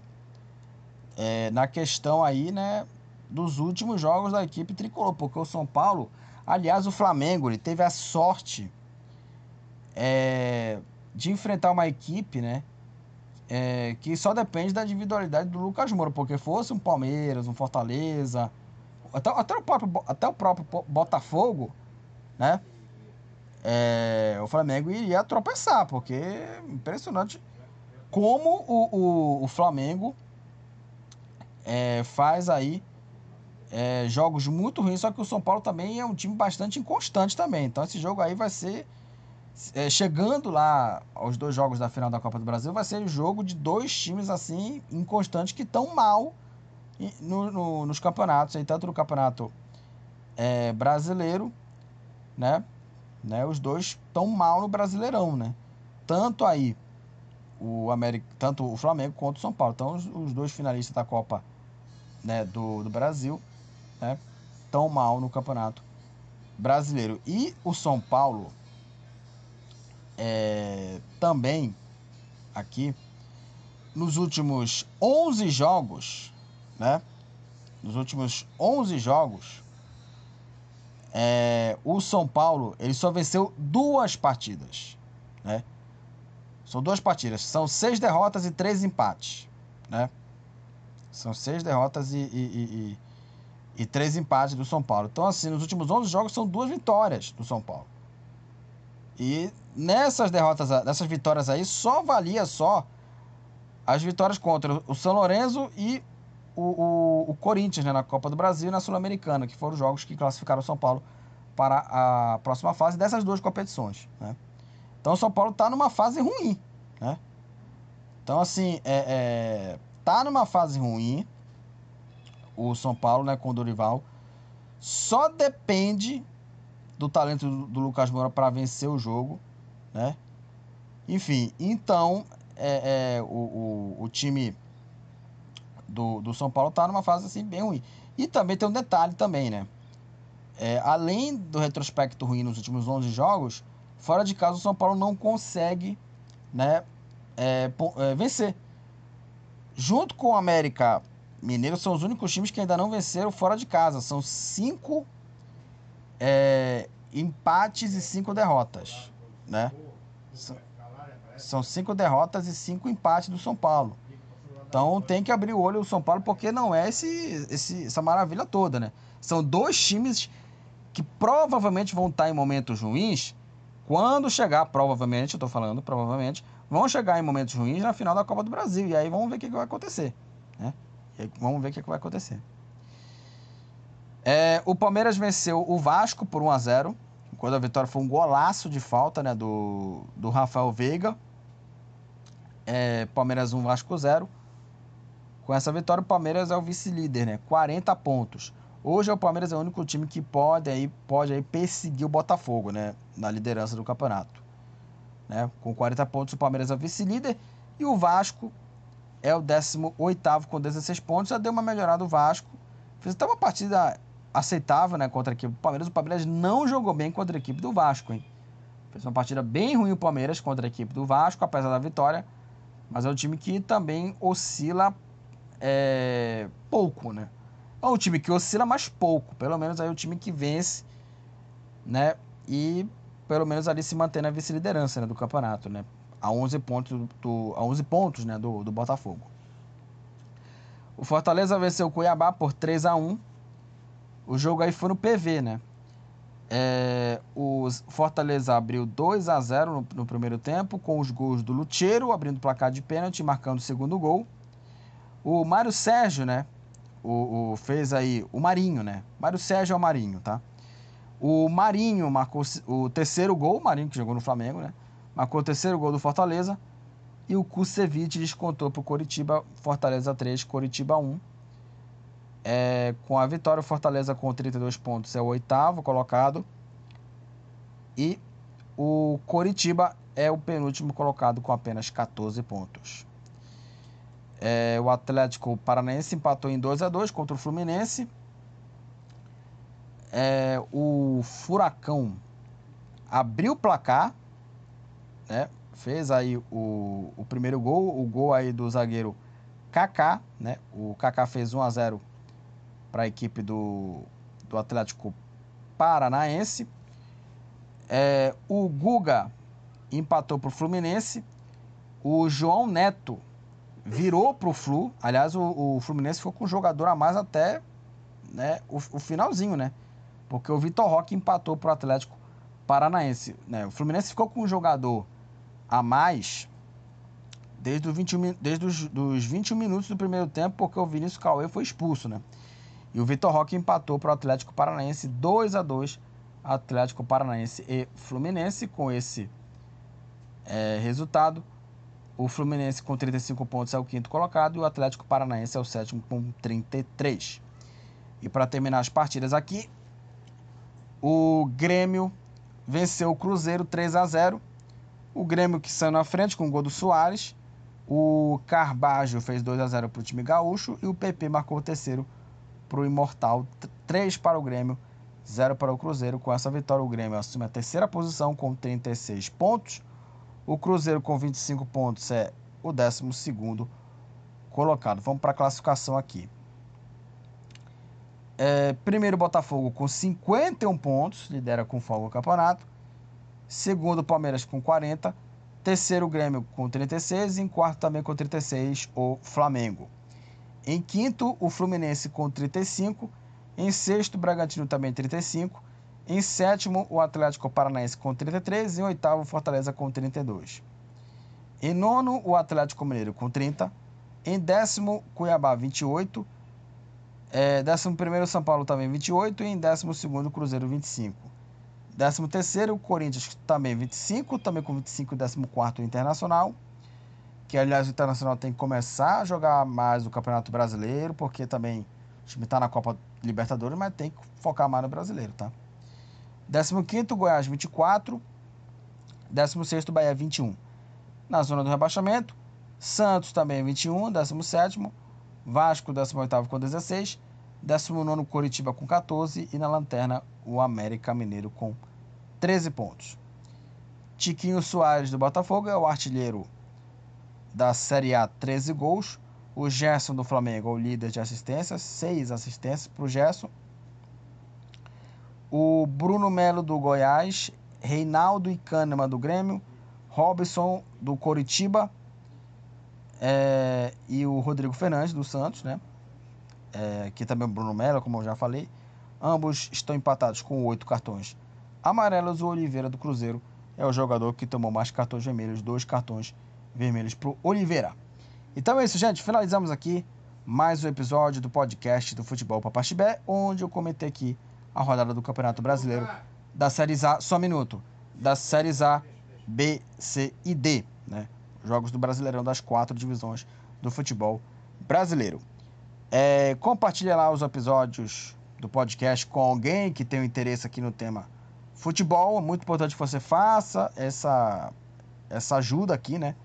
S1: é, na questão aí, né, dos últimos jogos da equipe tricolor, porque o São Paulo, aliás, o Flamengo, ele teve a sorte é, de enfrentar uma equipe, né, é, que só depende da individualidade do Lucas Moura, porque fosse um Palmeiras, um Fortaleza, até, até, o, próprio, até o próprio Botafogo, né, é, o Flamengo iria tropeçar, porque é impressionante como o, o, o Flamengo é, faz aí é, jogos muito ruins, só que o São Paulo também é um time bastante inconstante também. Então esse jogo aí vai ser. É, chegando lá aos dois jogos da final da Copa do Brasil, vai ser o jogo de dois times assim inconstantes que estão mal no, no, nos campeonatos, aí, tanto no campeonato é, brasileiro, né? né? Os dois estão mal no Brasileirão, né? Tanto aí o América, tanto o Flamengo quanto o São Paulo. Então os, os dois finalistas da Copa né, do, do Brasil né, tão mal no Campeonato Brasileiro. E o São Paulo é, também aqui nos últimos 11 jogos, né? Nos últimos 11 jogos, é, o São Paulo ele só venceu duas partidas, né? São duas partidas, são seis derrotas e três empates, né? São seis derrotas e, e, e, e, três empates do São Paulo. Então, assim, nos últimos 11 jogos são duas vitórias do São Paulo. E nessas derrotas, nessas vitórias aí, só valia só as vitórias contra o São Lourenço e o, o, o Corinthians né, na Copa do Brasil e na Sul-Americana, que foram os jogos que classificaram o São Paulo para a próxima fase dessas duas competições. Né? Então o São Paulo está numa fase ruim. Né? Então, assim, é, é, tá numa fase ruim, o São Paulo, né, com o Dorival, só depende do talento do, do Lucas Moura para vencer o jogo, né? Enfim, então é, é o, o, o, time do, do São Paulo tá numa fase assim bem ruim. E também tem um detalhe também, né? É, além do retrospecto ruim nos últimos 11 jogos, fora de casa o São Paulo não consegue né, é, é, vencer. Junto com o América Mineiro, são os únicos times que ainda não venceram fora de casa. São cinco é, empates e cinco derrotas. Né? São cinco derrotas e cinco empates do São Paulo. Então tem que abrir o olho o São Paulo, porque não é esse, esse, essa maravilha toda, né? São dois times que provavelmente vão estar em momentos ruins quando chegar, provavelmente, eu tô falando, provavelmente, vão chegar em momentos ruins na final da Copa do Brasil. E aí vamos ver o que, que vai acontecer. Né? vamos ver o que, que vai acontecer. É, o Palmeiras venceu o Vasco por 1 a 0 quando a vitória foi um golaço de falta né, do, do Rafael Veiga. É, Palmeiras 1, Vasco 0. Com essa vitória, o Palmeiras é o vice-líder, né? 40 pontos. Hoje o Palmeiras é o único time que pode aí, pode aí perseguir o Botafogo, né? Na liderança do campeonato. Né? Com 40 pontos, o Palmeiras é o vice-líder e o Vasco é o 18 com 16 pontos. Já deu uma melhorada o Vasco. Fez até uma partida aceitável né, contra a equipe do Palmeiras. O Palmeiras não jogou bem contra a equipe do Vasco. Hein? Fez uma partida bem ruim o Palmeiras contra a equipe do Vasco, apesar da vitória. Mas é um time que também oscila é, pouco, né? É um time que oscila mais pouco. Pelo menos aí é um time que vence, né? E pelo menos ali se manter na vice-liderança né, do campeonato, né? A 11 pontos, do, a 11 pontos né, do, do Botafogo. O Fortaleza venceu o Cuiabá por 3 a 1 O jogo aí foi no PV, né? É, o Fortaleza abriu 2 a 0 no, no, primeiro tempo, com os gols do Lucheiro abrindo o placar de pênalti marcando o segundo gol. O Mário Sérgio, né? O, o, fez aí o Marinho, né? Mário Sérgio é o Marinho, tá? O Marinho marcou o terceiro gol, o Marinho que jogou no Flamengo, né? Marcou o terceiro gol do Fortaleza. E o Kusevich descontou para o Coritiba, Fortaleza 3, Coritiba 1. É, com a vitória, o Fortaleza com 32 pontos é o oitavo colocado. E o Coritiba é o penúltimo colocado com apenas 14 pontos. É, o Atlético Paranaense empatou em 2 a 2 contra o Fluminense. É, o Furacão abriu o placar, né? fez aí o, o primeiro gol, o gol aí do zagueiro Kaká, né? O Kaká fez 1 a 0 para a equipe do, do Atlético Paranaense. É, o Guga empatou para o Fluminense. O João Neto virou para o Flu. Aliás, o, o, Fluminense ficou com um jogador a mais até né, o, o finalzinho, né? Porque o Vitor Roque empatou para o Atlético Paranaense. Né? O Fluminense ficou com um jogador a mais desde, o 21, desde os dos 21 minutos do primeiro tempo, porque o Vinícius Cauê foi expulso, né? E o Vitor Roque empatou para o Atlético Paranaense 2 a 2 Atlético Paranaense e Fluminense. Com esse é, resultado, o Fluminense com 35 pontos é o quinto colocado e o Atlético Paranaense é o sétimo com 33. E para terminar as partidas aqui, o Grêmio venceu o Cruzeiro 3 a 0 o Grêmio que saiu na frente com o gol do Soares. O Carbajo fez 2 a 0 para o time gaúcho. E o PP marcou o terceiro para o Imortal. 3 para o Grêmio, 0 para o Cruzeiro. Com essa vitória, o Grêmio assume a terceira posição com 36 pontos. O Cruzeiro com 25 pontos é o 12 colocado. Vamos para a classificação aqui. É, primeiro, Botafogo com 51 pontos, lidera com folga o campeonato. Segundo, Palmeiras com 40. Terceiro, Grêmio com 36. E em quarto, também com 36, o Flamengo. Em quinto, o Fluminense com 35. Em sexto, Bragantino também 35. Em sétimo, o Atlético Paranaense com 33. E em oitavo, Fortaleza com 32. Em nono, o Atlético Mineiro com 30. Em décimo, Cuiabá 28. É, décimo primeiro, São Paulo também 28. E em décimo segundo, Cruzeiro 25. 13 terceiro, o Corinthians também 25, também com 25 e 14 o Internacional. Que aliás o Internacional tem que começar a jogar mais o Campeonato Brasileiro, porque também o time está na Copa Libertadores, mas tem que focar mais no brasileiro, tá? 15 Goiás 24, 16 Bahia 21. Na zona do rebaixamento, Santos também 21, 17 Vasco 18 com 16, 19 Coritiba com 14 e na lanterna o América Mineiro com 13 pontos. Tiquinho Soares do Botafogo é o artilheiro da Série A, 13 gols. O Gerson do Flamengo é o líder de assistências, 6 assistências para o Gerson. O Bruno Melo do Goiás, Reinaldo e Kahneman do Grêmio, Robson do Coritiba é, e o Rodrigo Fernandes do Santos, né? É, aqui também o Bruno Melo, como eu já falei. Ambos estão empatados com oito cartões amarelos. O Oliveira do Cruzeiro é o jogador que tomou mais cartões vermelhos, dois cartões vermelhos para o Oliveira. Então é isso, gente. Finalizamos aqui mais um episódio do podcast do Futebol Papaxibé, onde eu comentei aqui a rodada do Campeonato Brasileiro da Série A, só um minuto, da Série A, B, C e D, né? Jogos do Brasileirão das quatro divisões do futebol brasileiro. É, compartilhe lá os episódios do podcast com alguém que tem um interesse aqui no tema futebol. É muito importante que você faça essa, essa ajuda aqui, né?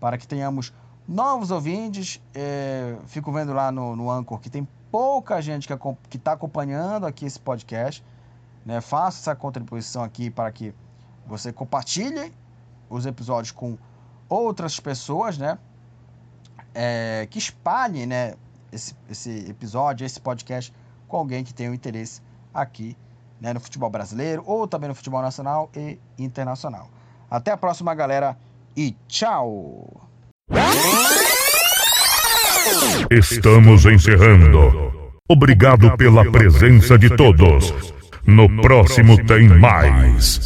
S1: Para que tenhamos novos ouvintes. É, fico vendo lá no, no Anchor que tem pouca gente que está acompanhando aqui esse podcast. Né? Faça essa contribuição aqui para que você compartilhe os episódios com outras pessoas, né? É, que espalhem, né? esse, esse episódio, esse podcast com alguém que tenha um interesse aqui né, no futebol brasileiro ou também no futebol nacional e internacional. Até a próxima, galera, e tchau!
S2: Estamos encerrando. Obrigado pela presença de todos. No próximo tem mais.